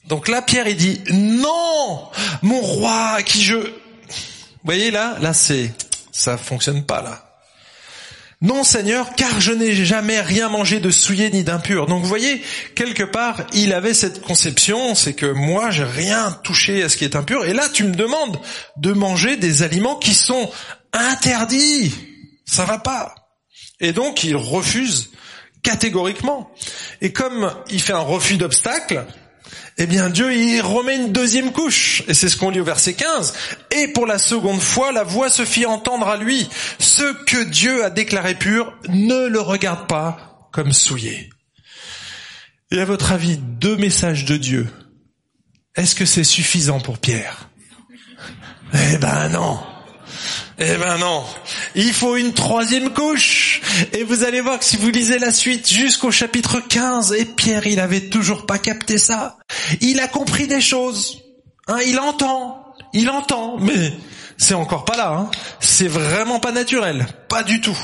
Donc là, Pierre, il dit non, mon roi, qui je. Vous voyez là, là c'est, ça fonctionne pas là. Non Seigneur, car je n'ai jamais rien mangé de souillé ni d'impur. Donc vous voyez, quelque part, il avait cette conception, c'est que moi, j'ai rien touché à ce qui est impur. Et là, tu me demandes de manger des aliments qui sont interdits. Ça va pas. Et donc, il refuse catégoriquement. Et comme il fait un refus d'obstacle, eh bien Dieu il remet une deuxième couche. Et c'est ce qu'on lit au verset 15. Et pour la seconde fois, la voix se fit entendre à lui. Ce que Dieu a déclaré pur, ne le regarde pas comme souillé. Et à votre avis, deux messages de Dieu, est-ce que c'est suffisant pour Pierre? Eh ben non. Eh ben non, il faut une troisième couche. Et vous allez voir que si vous lisez la suite jusqu'au chapitre 15, et Pierre, il avait toujours pas capté ça. Il a compris des choses. Hein, il entend, il entend, mais c'est encore pas là. Hein. C'est vraiment pas naturel, pas du tout.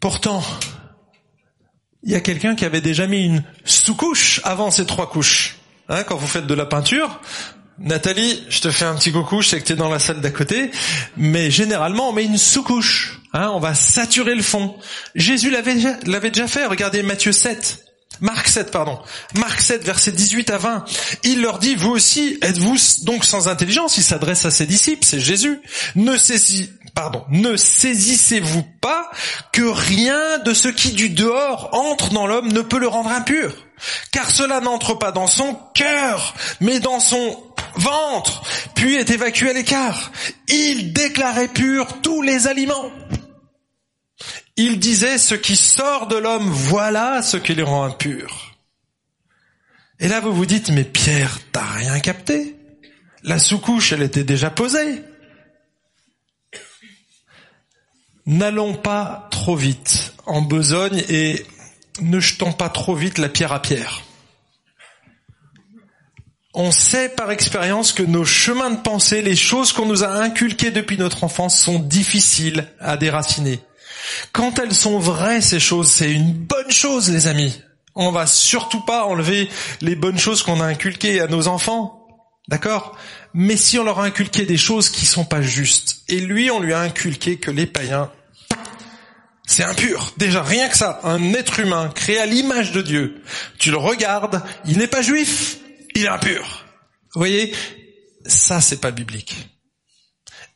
Pourtant, il y a quelqu'un qui avait déjà mis une sous-couche avant ces trois couches. Hein, quand vous faites de la peinture, Nathalie, je te fais un petit coucou, je sais que tu es dans la salle d'à côté, mais généralement on met une sous-couche, hein, on va saturer le fond. Jésus l'avait déjà fait, regardez Matthieu 7. Marc 7, pardon. Marc 7, verset 18 à 20. Il leur dit, vous aussi, êtes-vous donc sans intelligence? Il s'adresse à ses disciples, c'est Jésus. Ne saisissez-vous pas que rien de ce qui du dehors entre dans l'homme ne peut le rendre impur? Car cela n'entre pas dans son cœur, mais dans son ventre, puis est évacué à l'écart. Il déclarait pur tous les aliments. Il disait ce qui sort de l'homme, voilà ce qui le rend impur. Et là vous vous dites, mais Pierre, t'as rien capté La sous-couche, elle était déjà posée. N'allons pas trop vite en besogne et ne jetons pas trop vite la pierre à pierre. On sait par expérience que nos chemins de pensée, les choses qu'on nous a inculquées depuis notre enfance sont difficiles à déraciner. Quand elles sont vraies, ces choses, c'est une bonne chose, les amis. On va surtout pas enlever les bonnes choses qu'on a inculquées à nos enfants. D'accord? Mais si on leur a inculqué des choses qui sont pas justes, et lui, on lui a inculqué que les païens, C'est impur. Déjà, rien que ça, un être humain créé à l'image de Dieu. Tu le regardes, il n'est pas juif, il est impur. Vous voyez, ça c'est pas biblique.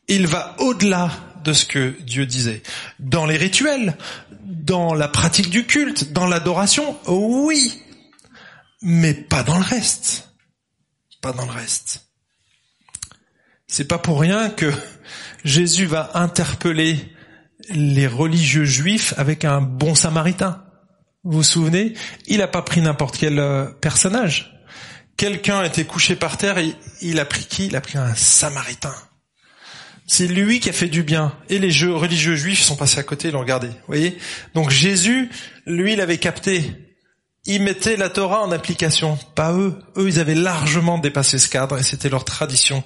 Il va au-delà de ce que Dieu disait. Dans les rituels, dans la pratique du culte, dans l'adoration, oui, mais pas dans le reste. Pas dans le reste. C'est pas pour rien que Jésus va interpeller les religieux juifs avec un bon samaritain. Vous vous souvenez? Il n'a pas pris n'importe quel euh, personnage. Quelqu'un était couché par terre et il a pris qui? Il a pris un samaritain. C'est lui qui a fait du bien. Et les religieux juifs sont passés à côté et l'ont regardé. Vous voyez? Donc Jésus, lui, il avait capté. Il mettait la Torah en application. Pas eux. Eux, ils avaient largement dépassé ce cadre et c'était leur tradition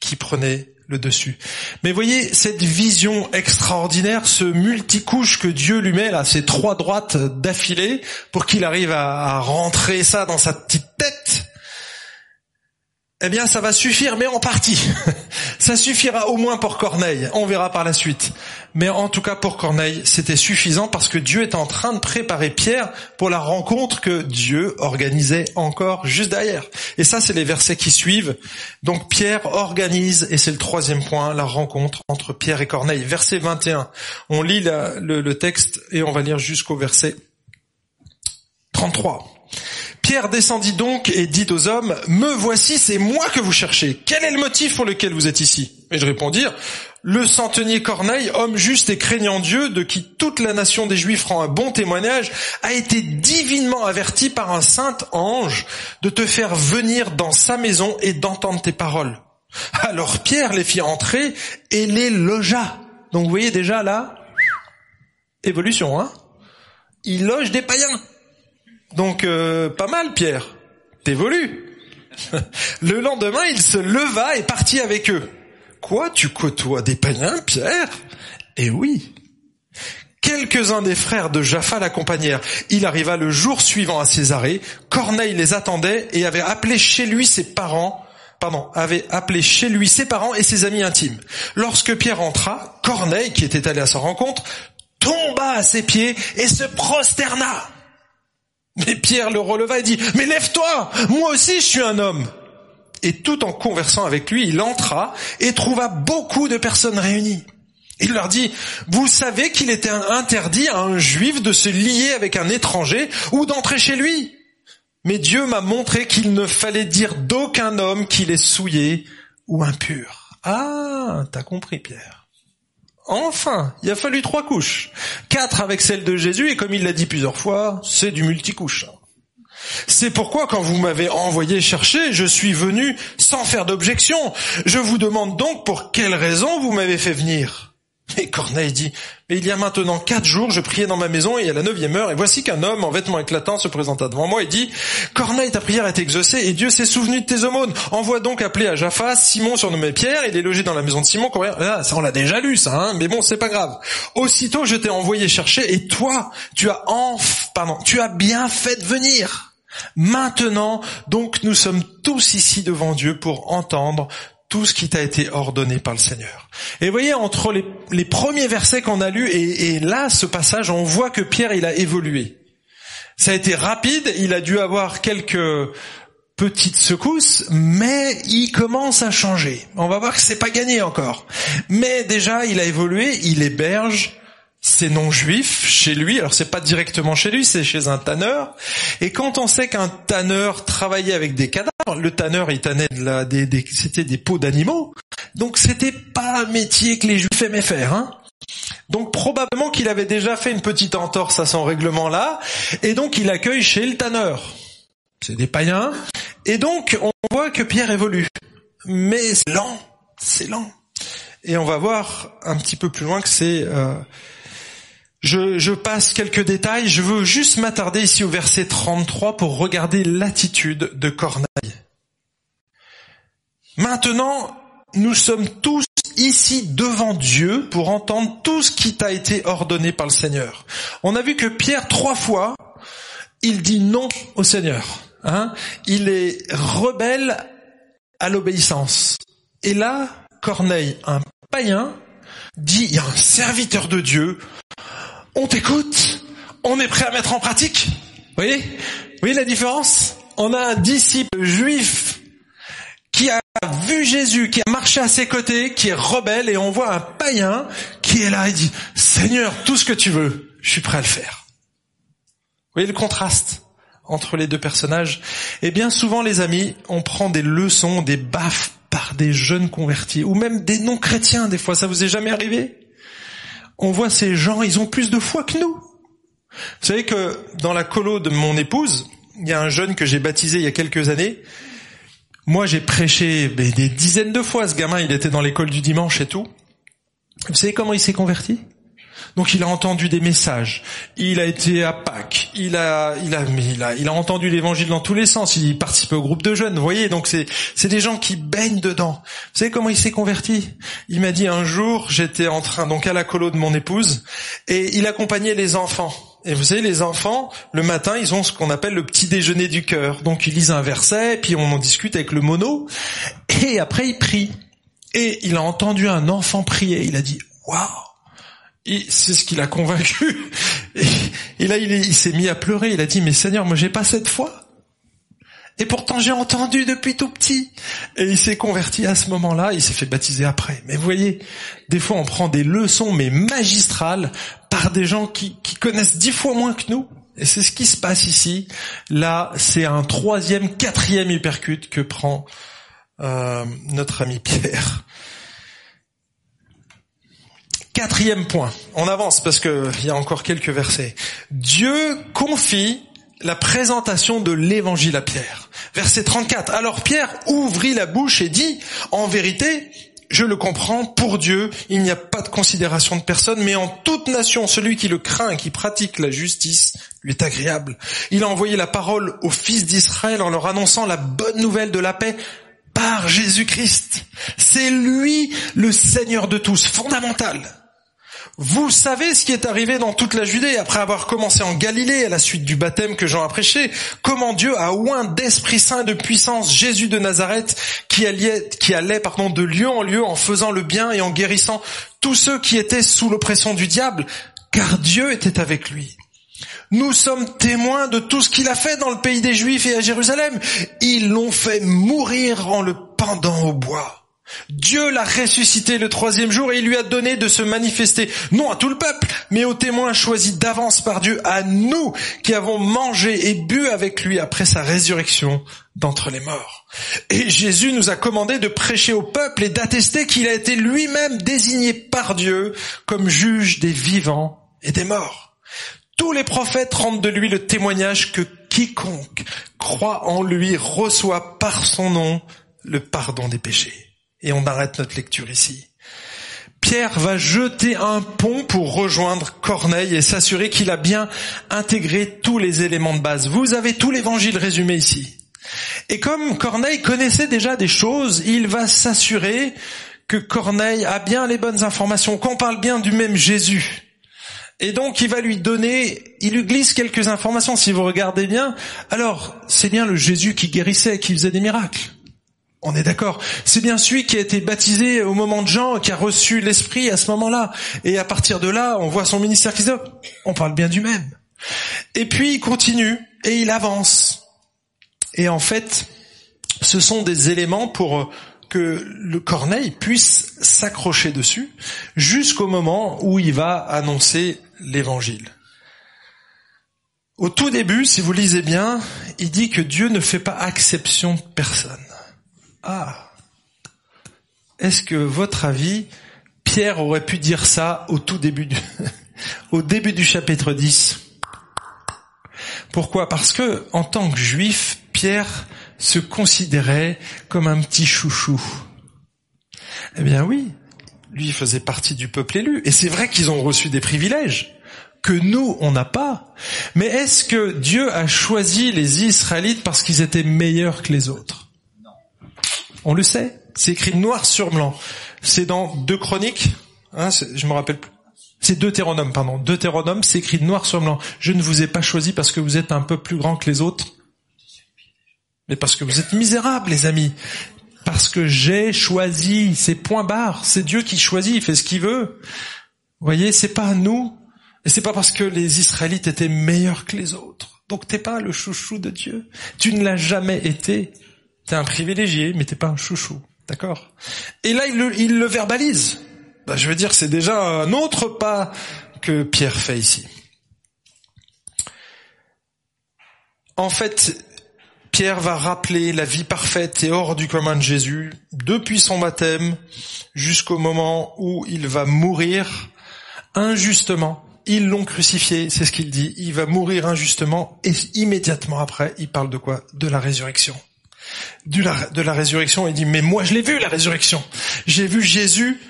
qui prenait le dessus. Mais voyez, cette vision extraordinaire, ce multicouche que Dieu lui met là, ces trois droites d'affilée, pour qu'il arrive à, rentrer ça dans sa petite tête, eh bien ça va suffire, mais en partie. *laughs* ça suffira au moins pour Corneille, on verra par la suite. Mais en tout cas pour Corneille, c'était suffisant parce que Dieu est en train de préparer Pierre pour la rencontre que Dieu organisait encore juste derrière. Et ça, c'est les versets qui suivent. Donc Pierre organise, et c'est le troisième point, la rencontre entre Pierre et Corneille. Verset 21. On lit le, le texte et on va lire jusqu'au verset 33. Pierre descendit donc et dit aux hommes, Me voici, c'est moi que vous cherchez. Quel est le motif pour lequel vous êtes ici? Et je répondirent, Le centenier Corneille, homme juste et craignant Dieu, de qui toute la nation des Juifs rend un bon témoignage, a été divinement averti par un saint ange de te faire venir dans sa maison et d'entendre tes paroles. Alors Pierre les fit entrer et les logea. Donc vous voyez déjà là, évolution, hein Il loge des païens. Donc euh, pas mal, Pierre. T'évolues. *laughs* Le lendemain, il se leva et partit avec eux. Quoi, tu côtoies des païens, Pierre? Eh oui. Quelques-uns des frères de Jaffa l'accompagnèrent. Il arriva le jour suivant à Césarée. Corneille les attendait et avait appelé chez lui ses parents, pardon, avait appelé chez lui ses parents et ses amis intimes. Lorsque Pierre entra, Corneille, qui était allé à sa rencontre, tomba à ses pieds et se prosterna. Mais Pierre le releva et dit, mais lève-toi, moi aussi je suis un homme. Et tout en conversant avec lui, il entra et trouva beaucoup de personnes réunies. Il leur dit, vous savez qu'il était interdit à un juif de se lier avec un étranger ou d'entrer chez lui. Mais Dieu m'a montré qu'il ne fallait dire d'aucun homme qu'il est souillé ou impur. Ah, t'as compris Pierre. Enfin, il a fallu trois couches. Quatre avec celle de Jésus, et comme il l'a dit plusieurs fois, c'est du multicouche. C'est pourquoi quand vous m'avez envoyé chercher, je suis venu sans faire d'objection. Je vous demande donc pour quelle raison vous m'avez fait venir. Et Corneille dit, mais il y a maintenant quatre jours, je priais dans ma maison et à la neuvième heure, et voici qu'un homme en vêtements éclatants se présenta devant moi et dit, Corneille, ta prière est exaucée et Dieu s'est souvenu de tes aumônes. Envoie donc appeler à Jaffa Simon surnommé Pierre, il est logé dans la maison de Simon. Ah, ça on l'a déjà lu ça, hein mais bon, c'est pas grave. Aussitôt je t'ai envoyé chercher et toi, tu as enf... pardon, tu as bien fait de venir. Maintenant, donc, nous sommes tous ici devant Dieu pour entendre tout ce qui t'a été ordonné par le Seigneur. Et voyez, entre les, premiers versets qu'on a lus et, et, là, ce passage, on voit que Pierre, il a évolué. Ça a été rapide, il a dû avoir quelques petites secousses, mais il commence à changer. On va voir que c'est pas gagné encore. Mais déjà, il a évolué, il héberge c'est non-juif chez lui. Alors c'est pas directement chez lui, c'est chez un tanneur. Et quand on sait qu'un tanneur travaillait avec des cadavres, le tanneur il tannait de la, des, des c'était des peaux d'animaux. Donc c'était pas un métier que les juifs aimaient faire. Hein donc probablement qu'il avait déjà fait une petite entorse à son règlement là, et donc il accueille chez le tanneur. C'est des païens. Et donc on voit que Pierre évolue. Mais c'est lent, c'est lent. Et on va voir un petit peu plus loin que c'est... Euh, je, passe quelques détails. Je veux juste m'attarder ici au verset 33 pour regarder l'attitude de Corneille. Maintenant, nous sommes tous ici devant Dieu pour entendre tout ce qui t'a été ordonné par le Seigneur. On a vu que Pierre, trois fois, il dit non au Seigneur. Hein il est rebelle à l'obéissance. Et là, Corneille, un païen, dit, il y a un serviteur de Dieu, On t'écoute, on est prêt à mettre en pratique. Vous voyez? Vous voyez la différence? On a un disciple juif qui a vu Jésus, qui a marché à ses côtés, qui est rebelle, et on voit un païen qui est là et dit, Seigneur, tout ce que tu veux, je suis prêt à le faire. Vous voyez le contraste entre les deux personnages? Et bien souvent, les amis, on prend des leçons, des baffes par des jeunes convertis, ou même des non-chrétiens, des fois, ça vous est jamais arrivé? On voit ces gens, ils ont plus de foi que nous. Vous savez que dans la colo de mon épouse, il y a un jeune que j'ai baptisé il y a quelques années, moi, j'ai prêché des dizaines de fois. Ce gamin, il était dans l'école du dimanche et tout. Vous savez comment il s'est converti? Donc, il a entendu des messages. Il a été à Pâques. Il a, il a, il a, il a entendu l'évangile dans tous les sens. Il participait au groupe de jeunes. Vous voyez, donc c'est, c'est des gens qui baignent dedans. Vous savez comment il s'est converti? Il m'a dit un jour, j'étais en train, donc à la colo de mon épouse, et il accompagnait les enfants. Et vous savez, les enfants, le matin, ils ont ce qu'on appelle le petit déjeuner du cœur. Donc ils lisent un verset, puis on en discute avec le mono, et après ils prient. Et il a entendu un enfant prier. Il a dit, waouh c'est ce qui l'a convaincu. *laughs* Et, là, il, il s'est mis à pleurer. Il a dit, mais Seigneur, moi, j'ai pas cette foi. Et pourtant, j'ai entendu depuis tout petit. Et il s'est converti à ce moment-là. Il s'est fait baptiser après. Mais vous voyez, des fois, on prend des leçons, mais magistrales, par des gens qui, connaissent dix fois moins que nous. Et c'est ce qui se passe ici. Là, c'est un troisième, quatrième hypercute que prend euh, notre ami Pierre. Quatrième point. On avance parce qu'il y a encore quelques versets. Dieu confie la présentation de l'évangile à Pierre. Verset 34. Alors Pierre ouvrit la bouche et dit, en vérité, je le comprends, pour Dieu, il n'y a pas de considération de personne, mais en toute nation, celui qui le craint et qui pratique la justice lui est agréable. Il a envoyé la parole aux fils d'Israël en leur annonçant la bonne nouvelle de la paix par Jésus-Christ. C'est lui le Seigneur de tous, fondamental. Vous savez ce qui est arrivé dans toute la Judée après avoir commencé en Galilée à la suite du baptême que Jean a prêché, comment Dieu a oint d'Esprit Saint et de puissance Jésus de Nazareth qui allait, de lieu en lieu en faisant le bien et en guérissant tous ceux qui étaient sous l'oppression du diable, car Dieu était avec lui. Nous sommes témoins de tout ce qu'il a fait dans le pays des Juifs et à Jérusalem. Ils l'ont fait mourir en le pendant au bois. Dieu l'a ressuscité le troisième jour et il lui a donné de se manifester, non à tout le peuple, mais aux témoins choisis d'avance par Dieu, à nous qui avons mangé et bu avec lui après sa résurrection d'entre les morts. Et Jésus nous a commandé de prêcher au peuple et d'attester qu'il a été lui-même désigné par Dieu comme juge des vivants et des morts. Tous les prophètes rendent de lui le témoignage que quiconque croit en lui reçoit par son nom le pardon des péchés. Et on arrête notre lecture ici. Pierre va jeter un pont pour rejoindre Corneille et s'assurer qu'il a bien intégré tous les éléments de base. Vous avez tout l'évangile résumé ici. Et comme Corneille connaissait déjà des choses, il va s'assurer que Corneille a bien les bonnes informations, qu'on parle bien du même Jésus. Et donc il va lui donner, il lui glisse quelques informations si vous regardez bien. Alors, c'est bien le Jésus qui guérissait, qui faisait des miracles. On est d'accord. C'est bien celui qui a été baptisé au moment de Jean, qui a reçu l'Esprit à ce moment-là. Et à partir de là, on voit son ministère qui se... On parle bien du même. Et puis il continue et il avance. Et en fait, ce sont des éléments pour que le Corneille puisse s'accrocher dessus jusqu'au moment où il va annoncer l'évangile. Au tout début, si vous lisez bien, il dit que Dieu ne fait pas exception de personne. Ah, est-ce que votre avis, Pierre aurait pu dire ça au tout début du, *laughs* début du chapitre 10 Pourquoi? Parce que, en tant que juif, Pierre se considérait comme un petit chouchou. Eh bien oui, lui faisait partie du peuple élu. Et c'est vrai qu'ils ont reçu des privilèges que nous, on n'a pas. Mais est-ce que Dieu a choisi les Israélites parce qu'ils étaient meilleurs que les autres? On le sait. C'est écrit noir sur blanc. C'est dans deux chroniques. Hein, je me rappelle plus. C'est Deutéronome, pardon. Deutéronome, c'est écrit noir sur blanc. Je ne vous ai pas choisi parce que vous êtes un peu plus grand que les autres, mais parce que vous êtes misérables, les amis. Parce que j'ai choisi. C'est point barre. C'est Dieu qui choisit. Il fait ce qu'il veut. Vous voyez, c'est pas nous Et c'est pas parce que les Israélites étaient meilleurs que les autres. Donc t'es pas le chouchou de Dieu. Tu ne l'as jamais été. T'es un privilégié, mais t'es pas un chouchou. D'accord? Et là, il le, il le verbalise. Bah, je veux dire, c'est déjà un autre pas que Pierre fait ici. En fait, Pierre va rappeler la vie parfaite et hors du commun de Jésus depuis son baptême jusqu'au moment où il va mourir injustement. Ils l'ont crucifié, c'est ce qu'il dit. Il va mourir injustement et immédiatement après, il parle de quoi? De la résurrection. De la, résurrection, il dit, mais moi je l'ai vu la résurrection. J'ai vu Jésus,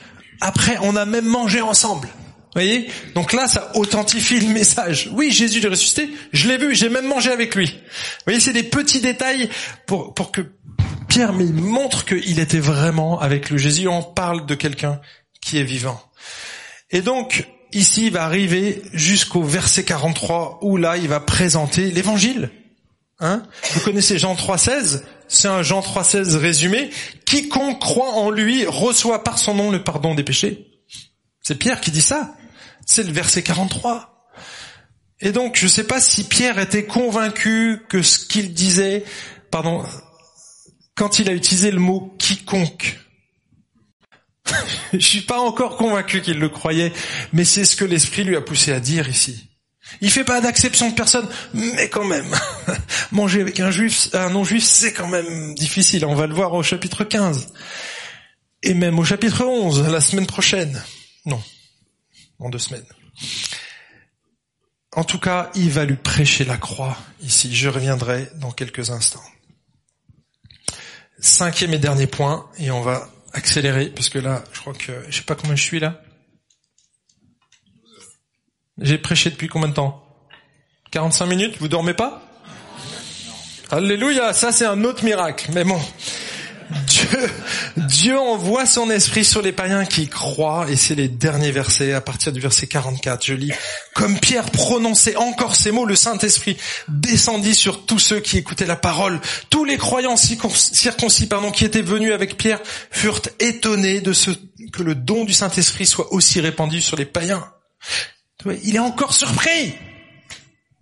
après on a même mangé ensemble voyez? Donc là, ça authentifie le message. Oui, Jésus est ressuscité, je l'ai vu, j'ai même mangé avec lui. Vous voyez, c'est des petits détails pour, pour que Pierre montre qu'il était vraiment avec le Jésus. On parle de quelqu'un qui est vivant. Et donc, ici, il va arriver jusqu'au verset 43, où là, il va présenter l'évangile. Hein? Vous connaissez Jean 3,16 C'est un Jean 3,16 résumé. Quiconque croit en lui reçoit par son nom le pardon des péchés. C'est Pierre qui dit ça. C'est le verset 43. Et donc, je ne sais pas si Pierre était convaincu que ce qu'il disait, pardon, quand il a utilisé le mot quiconque. *laughs* je suis pas encore convaincu qu'il le croyait, mais c'est ce que l'Esprit lui a poussé à dire ici. Il fait pas d'acception de personne, mais quand même, *laughs* manger avec un juif, un non-juif, c'est quand même difficile. On va le voir au chapitre 15. Et même au chapitre 11, la semaine prochaine. Non en deux semaines. En tout cas, il va lui prêcher la croix ici. Je reviendrai dans quelques instants. Cinquième et dernier point, et on va accélérer, parce que là, je crois que, je sais pas combien je suis là. J'ai prêché depuis combien de temps 45 minutes Vous dormez pas? Alléluia, ça c'est un autre miracle. Mais bon, Dieu, Dieu envoie son esprit sur les païens qui croient, et c'est les derniers versets, à partir du verset 44, je lis, comme Pierre prononçait encore ces mots, le Saint-Esprit descendit sur tous ceux qui écoutaient la parole. Tous les croyants circoncis, pardon, qui étaient venus avec Pierre furent étonnés de ce que le don du Saint-Esprit soit aussi répandu sur les païens. Il est encore surpris.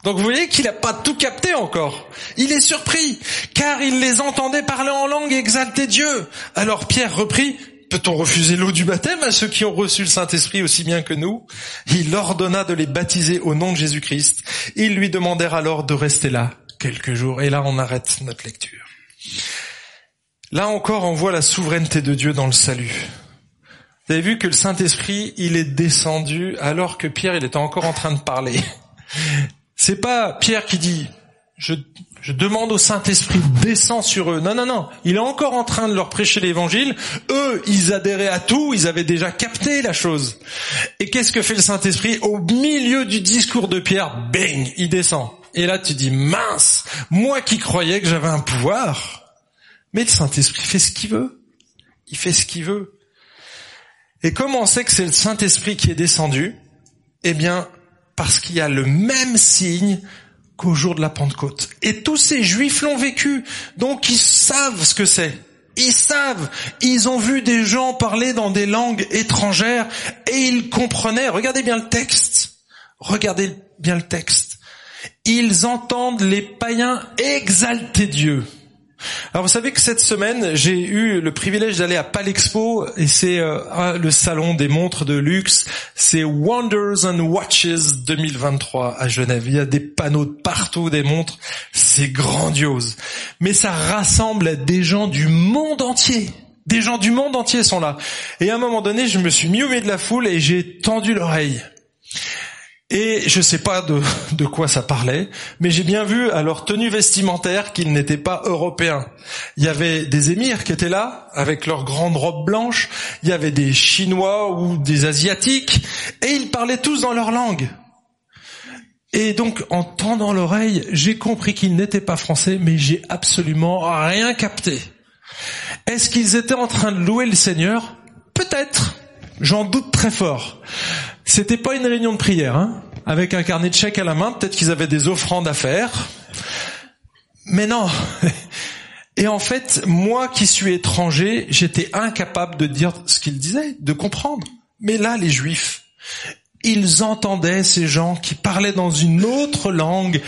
Donc vous voyez qu'il n'a pas tout capté encore. Il est surpris, car il les entendait parler en langue et exalter Dieu. Alors Pierre reprit, peut-on refuser l'eau du baptême à ceux qui ont reçu le Saint-Esprit aussi bien que nous? Il ordonna de les baptiser au nom de Jésus-Christ. Ils lui demandèrent alors de rester là quelques jours. Et là, on arrête notre lecture. Là encore, on voit la souveraineté de Dieu dans le salut. Vous avez vu que le Saint-Esprit, il est descendu alors que Pierre, il était encore en train de parler. C'est pas Pierre qui dit je, je demande au Saint-Esprit descend sur eux. Non, non, non. Il est encore en train de leur prêcher l'évangile. Eux, ils adhéraient à tout. Ils avaient déjà capté la chose. Et qu'est-ce que fait le Saint-Esprit? Au milieu du discours de Pierre, bang, il descend. Et là, tu dis, mince, moi qui croyais que j'avais un pouvoir. Mais le Saint-Esprit fait ce qu'il veut. Il fait ce qu'il veut. Et comment on sait que c'est le Saint-Esprit qui est descendu Eh bien, parce qu'il y a le même signe qu'au jour de la Pentecôte. Et tous ces juifs l'ont vécu, donc ils savent ce que c'est. Ils savent, ils ont vu des gens parler dans des langues étrangères et ils comprenaient. Regardez bien le texte. Regardez bien le texte. Ils entendent les païens exalter Dieu. Alors vous savez que cette semaine, j'ai eu le privilège d'aller à Palexpo et c'est euh, le salon des montres de luxe. C'est Wonders and Watches 2023 à Genève. Il y a des panneaux de partout, des montres. C'est grandiose. Mais ça rassemble des gens du monde entier. Des gens du monde entier sont là. Et à un moment donné, je me suis mis au milieu de la foule et j'ai tendu l'oreille. Et je sais pas de, *laughs* de quoi ça parlait, mais j'ai bien vu à leur tenue vestimentaire qu'ils n'étaient pas européens. Il y avait des émirs qui étaient là, avec leurs grandes robes blanches, il y avait des Chinois ou des Asiatiques, et ils parlaient tous dans leur langue. Et donc, en tendant l'oreille, j'ai compris qu'ils n'étaient pas français, mais j'ai absolument rien capté. Est-ce qu'ils étaient en train de louer le Seigneur? Peut-être. J'en doute très fort. C'était pas une réunion de prière, hein, avec un carnet de chèques à la main. Peut-être qu'ils avaient des offrandes à faire. Mais non. *laughs* Et en fait, moi qui suis étranger, j'étais incapable de dire ce qu'ils disaient, de comprendre. Mais là, les juifs, ils entendaient ces gens qui parlaient dans une autre langue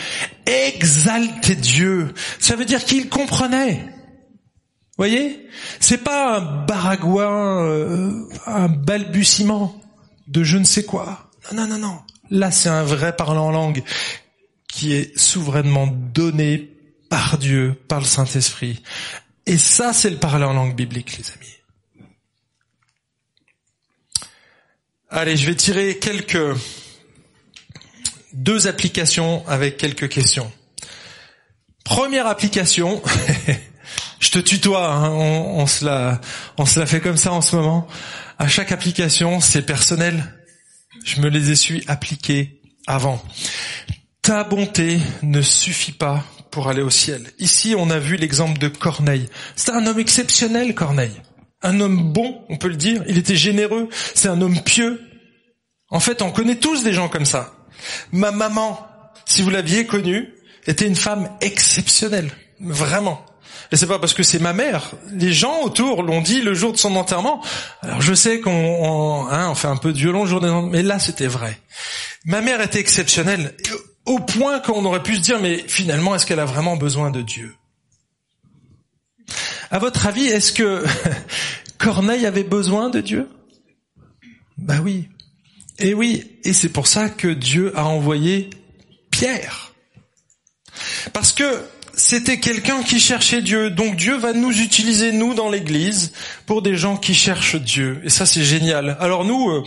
exalter Dieu. Ça veut dire qu'ils comprenaient. Voyez, c'est pas un baragouin, euh, un balbutiement de je ne sais quoi. Non, non, non, non. Là, c'est un vrai parlant en langue qui est souverainement donné par Dieu, par le Saint-Esprit. Et ça, c'est le parler en langue biblique, les amis. Allez, je vais tirer quelques deux applications avec quelques questions. Première application, *laughs* je te tutoie, hein, on, on, se la, on se la fait comme ça en ce moment. À chaque application, c'est personnel. Je me les ai su appliquer avant. Ta bonté ne suffit pas pour aller au ciel. Ici, on a vu l'exemple de Corneille. C'était un homme exceptionnel, Corneille. Un homme bon, on peut le dire. Il était généreux. C'est un homme pieux. En fait, on connaît tous des gens comme ça. Ma maman, si vous l'aviez connue, était une femme exceptionnelle. Vraiment. Et c'est pas parce que c'est ma mère. Les gens autour l'ont dit le jour de son enterrement. Alors je sais qu'on on, hein, on fait un peu de violon le jour des mais là c'était vrai. Ma mère était exceptionnelle au point qu'on aurait pu se dire mais finalement est-ce qu'elle a vraiment besoin de Dieu? À votre avis, est-ce que *laughs* Corneille avait besoin de Dieu? Bah oui. Et oui, et c'est pour ça que Dieu a envoyé Pierre. Parce que c'était quelqu'un qui cherchait Dieu. Donc Dieu va nous utiliser, nous, dans l'église, pour des gens qui cherchent Dieu. Et ça, c'est génial. Alors nous, euh,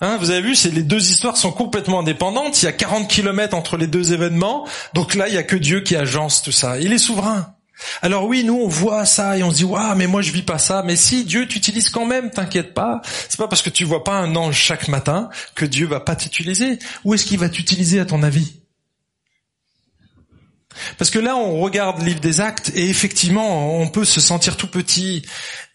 hein, vous avez vu, c'est les deux histoires sont complètement indépendantes. Il y a 40 kilomètres entre les deux événements. Donc là, il y a que Dieu qui agence tout ça. Il est souverain. Alors oui, nous on voit ça et on se dit waouh, mais moi je vis pas ça. Mais si Dieu t'utilise quand même, t'inquiète pas. C'est pas parce que tu vois pas un ange chaque matin que Dieu va pas t'utiliser. Où est-ce qu'il va t'utiliser à ton avis? Parce que là, on regarde le livre des actes et effectivement, on peut se sentir tout petit.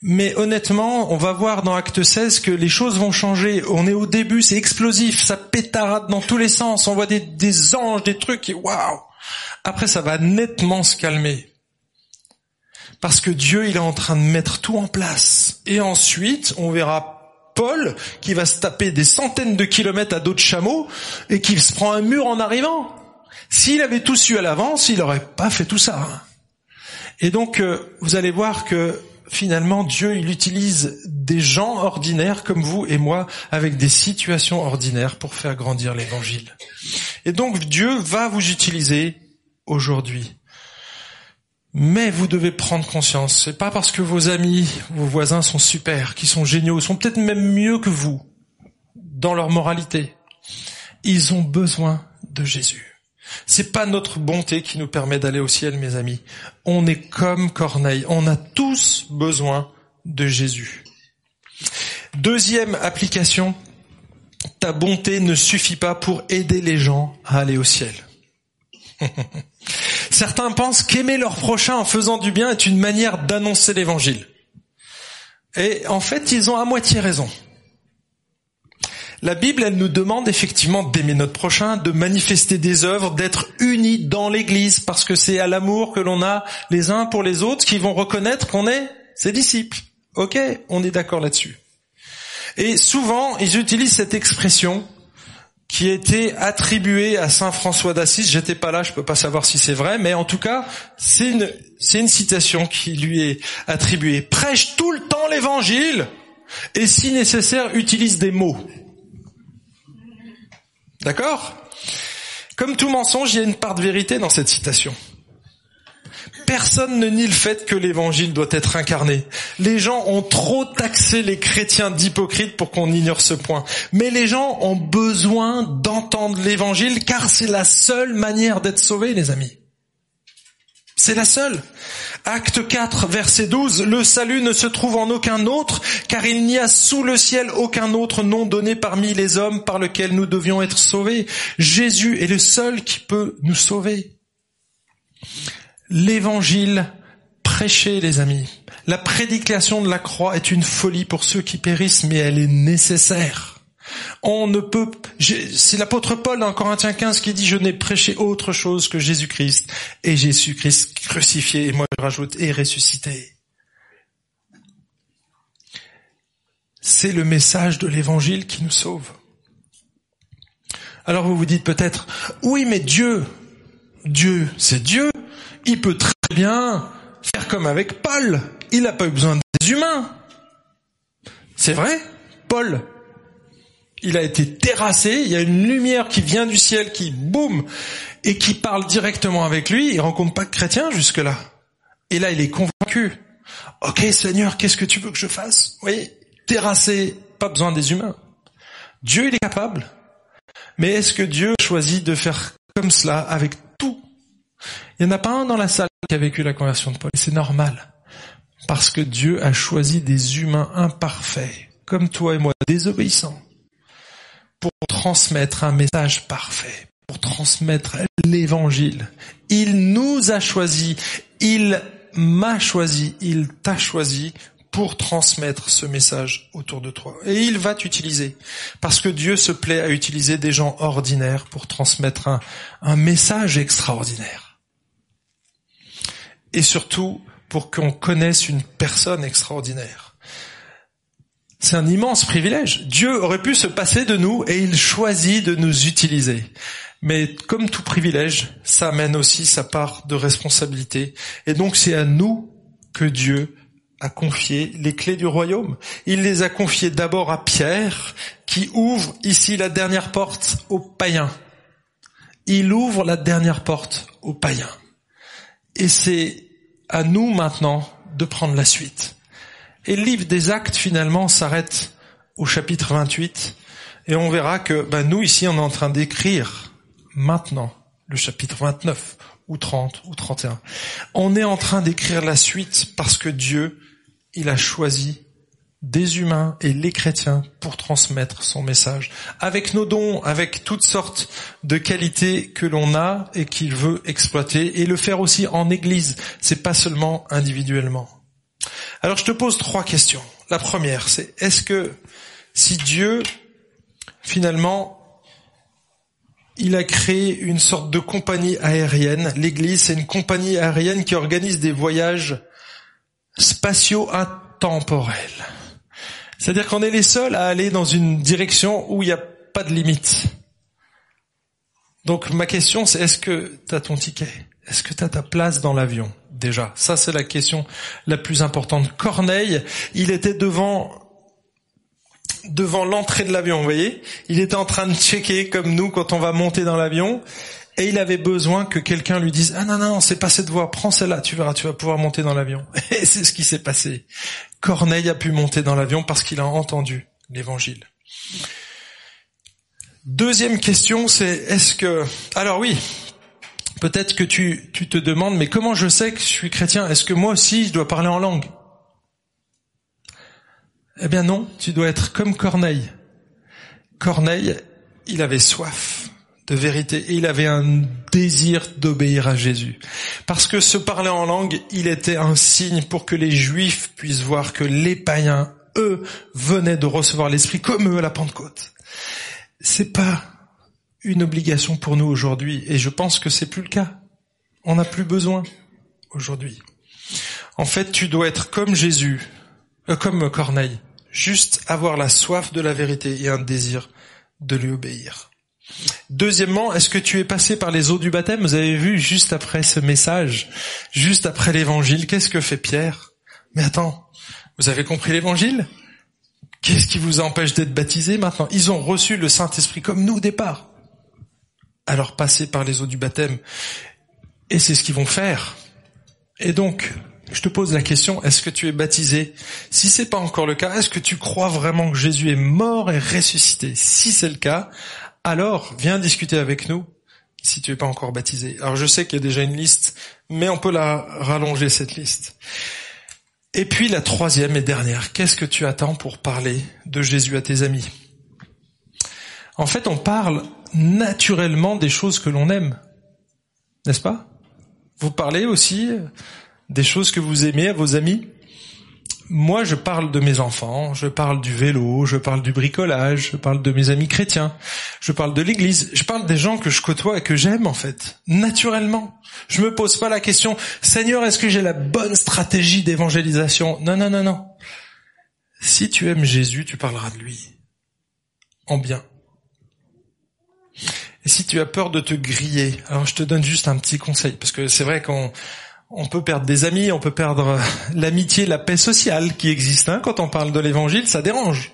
Mais honnêtement, on va voir dans Acte 16 que les choses vont changer. On est au début, c'est explosif, ça pétarade dans tous les sens. On voit des, des anges, des trucs et waouh Après, ça va nettement se calmer. Parce que Dieu, il est en train de mettre tout en place. Et ensuite, on verra Paul qui va se taper des centaines de kilomètres à dos de chameau et qui se prend un mur en arrivant. S'il avait tout su à l'avance, il n'aurait pas fait tout ça. Et donc, euh, vous allez voir que finalement, Dieu, il utilise des gens ordinaires comme vous et moi, avec des situations ordinaires pour faire grandir l'évangile. Et donc, Dieu va vous utiliser aujourd'hui. Mais vous devez prendre conscience, c'est pas parce que vos amis, vos voisins sont super, qui sont géniaux, sont peut-être même mieux que vous dans leur moralité. Ils ont besoin de Jésus. C'est pas notre bonté qui nous permet d'aller au ciel, mes amis. On est comme Corneille. On a tous besoin de Jésus. Deuxième application. Ta bonté ne suffit pas pour aider les gens à aller au ciel. *laughs* Certains pensent qu'aimer leur prochain en faisant du bien est une manière d'annoncer l'évangile. Et en fait, ils ont à moitié raison. La Bible, elle nous demande effectivement d'aimer notre prochain, de manifester des œuvres, d'être unis dans l'Église, parce que c'est à l'amour que l'on a les uns pour les autres qui vont reconnaître qu'on est ses disciples. Ok, on est d'accord là-dessus. Et souvent, ils utilisent cette expression qui a été attribuée à Saint François d'Assise. J'étais pas là, je peux pas savoir si c'est vrai, mais en tout cas, c'est une, c'est une citation qui lui est attribuée. Prêche tout le temps l'évangile et si nécessaire, utilise des mots. D'accord? Comme tout mensonge, il y a une part de vérité dans cette citation. Personne ne nie le fait que l'évangile doit être incarné. Les gens ont trop taxé les chrétiens d'hypocrites pour qu'on ignore ce point. Mais les gens ont besoin d'entendre l'évangile car c'est la seule manière d'être sauvés, les amis. C'est la seule. Acte 4, verset 12, le salut ne se trouve en aucun autre, car il n'y a sous le ciel aucun autre nom donné parmi les hommes par lequel nous devions être sauvés. Jésus est le seul qui peut nous sauver. L'évangile prêché, les amis. La prédication de la croix est une folie pour ceux qui périssent, mais elle est nécessaire. On ne peut, c'est l'apôtre Paul dans Corinthiens 15 qui dit, je n'ai prêché autre chose que Jésus-Christ et Jésus-Christ crucifié, et moi je rajoute, et ressuscité. C'est le message de l'évangile qui nous sauve. Alors vous vous dites peut-être, oui mais Dieu, Dieu c'est Dieu, il peut très bien faire comme avec Paul, il n'a pas eu besoin des humains. C'est vrai, Paul, il a été terrassé, il y a une lumière qui vient du ciel, qui boum, et qui parle directement avec lui, il rencontre pas de chrétien jusque-là. Et là, il est convaincu. Ok Seigneur, qu'est-ce que tu veux que je fasse? Oui, terrassé, pas besoin des humains. Dieu, il est capable. Mais est-ce que Dieu choisit de faire comme cela avec tout? Il n'y en a pas un dans la salle qui a vécu la conversion de Paul. C'est normal. Parce que Dieu a choisi des humains imparfaits, comme toi et moi, désobéissants, pour transmettre un message parfait, pour transmettre l'évangile. Il nous a choisis, il m'a choisi, il t'a choisi pour transmettre ce message autour de toi. Et il va t'utiliser. Parce que Dieu se plaît à utiliser des gens ordinaires pour transmettre un, un message extraordinaire. Et surtout, pour qu'on connaisse une personne extraordinaire. C'est un immense privilège. Dieu aurait pu se passer de nous et il choisit de nous utiliser. Mais comme tout privilège, ça amène aussi sa part de responsabilité. Et donc c'est à nous que Dieu a confié les clés du royaume. Il les a confiées d'abord à Pierre, qui ouvre ici la dernière porte aux païens. Il ouvre la dernière porte aux païens. Et c'est à nous maintenant de prendre la suite. Et le livre des actes finalement s'arrête au chapitre 28 et on verra que ben, nous ici on est en train d'écrire maintenant le chapitre 29 ou 30 ou 31. On est en train d'écrire la suite parce que Dieu, il a choisi des humains et les chrétiens pour transmettre son message, avec nos dons, avec toutes sortes de qualités que l'on a et qu'il veut exploiter, et le faire aussi en Église. C'est pas seulement individuellement. Alors je te pose trois questions. La première, c'est est-ce que si Dieu finalement il a créé une sorte de compagnie aérienne. L'Église, c'est une compagnie aérienne qui organise des voyages spatiaux intemporels. C'est-à-dire qu'on est les seuls à aller dans une direction où il n'y a pas de limite. Donc ma question c'est est-ce que tu as ton ticket? Est-ce que tu as ta place dans l'avion? Déjà Ça c'est la question la plus importante. Corneille, il était devant devant l'entrée de l'avion, vous voyez Il était en train de checker comme nous quand on va monter dans l'avion et il avait besoin que quelqu'un lui dise ah non non, c'est pas cette voie, prends celle-là, tu verras, tu vas pouvoir monter dans l'avion. *laughs* Et c'est ce qui s'est passé. Corneille a pu monter dans l'avion parce qu'il a entendu l'évangile. Deuxième question, c'est est-ce que... Alors oui, peut-être que tu, tu te demandes, mais comment je sais que je suis chrétien? Est-ce que moi aussi je dois parler en langue? Eh bien non, tu dois être comme Corneille. Corneille, il avait soif de vérité et il avait un désir d'obéir à Jésus. Parce que se parler en langue, il était un signe pour que les juifs puissent voir que les païens, eux, venaient de recevoir l'esprit comme eux à la Pentecôte. C'est pas une obligation pour nous aujourd'hui et je pense que c'est plus le cas. On n'a plus besoin aujourd'hui. En fait, tu dois être comme Jésus, euh, comme Corneille, juste avoir la soif de la vérité et un désir de lui obéir. Deuxièmement, est-ce que tu es passé par les eaux du baptême? Vous avez vu juste après ce message, juste après l'évangile, qu'est-ce que fait Pierre? Mais attends, vous avez compris l'évangile? Qu'est-ce qui vous empêche d'être baptisé maintenant? Ils ont reçu le Saint-Esprit comme nous au départ. Alors passez par les eaux du baptême. Et c'est ce qu'ils vont faire. Et donc, je te pose la question, est-ce que tu es baptisé? Si c'est pas encore le cas, est-ce que tu crois vraiment que Jésus est mort et ressuscité? Si c'est le cas, alors viens discuter avec nous si tu n'es pas encore baptisé. Alors je sais qu'il y a déjà une liste, mais on peut la rallonger cette liste. Et puis la troisième et dernière, qu'est-ce que tu attends pour parler de Jésus à tes amis? En fait, on parle naturellement des choses que l'on aime, n'est-ce pas? Vous parlez aussi des choses que vous aimez à vos amis? Moi, je parle de mes enfants, je parle du vélo, je parle du bricolage, je parle de mes amis chrétiens, je parle de l'église, je parle des gens que je côtoie et que j'aime, en fait, naturellement. Je me pose pas la question, Seigneur, est-ce que j'ai la bonne stratégie d'évangélisation? Non, non, non, non. Si tu aimes Jésus, tu parleras de lui. En bien. Et si tu as peur de te griller, alors je te donne juste un petit conseil, parce que c'est vrai qu'on on peut perdre des amis, on peut perdre l'amitié, la paix sociale qui existe. Hein. Quand on parle de l'évangile, ça dérange.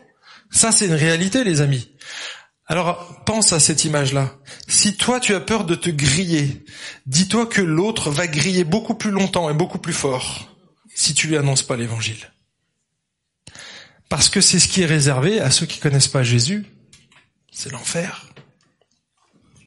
Ça, c'est une réalité, les amis. Alors, pense à cette image-là. Si toi, tu as peur de te griller, dis-toi que l'autre va griller beaucoup plus longtemps et beaucoup plus fort si tu lui annonces pas l'évangile. Parce que c'est ce qui est réservé à ceux qui connaissent pas Jésus. C'est l'enfer.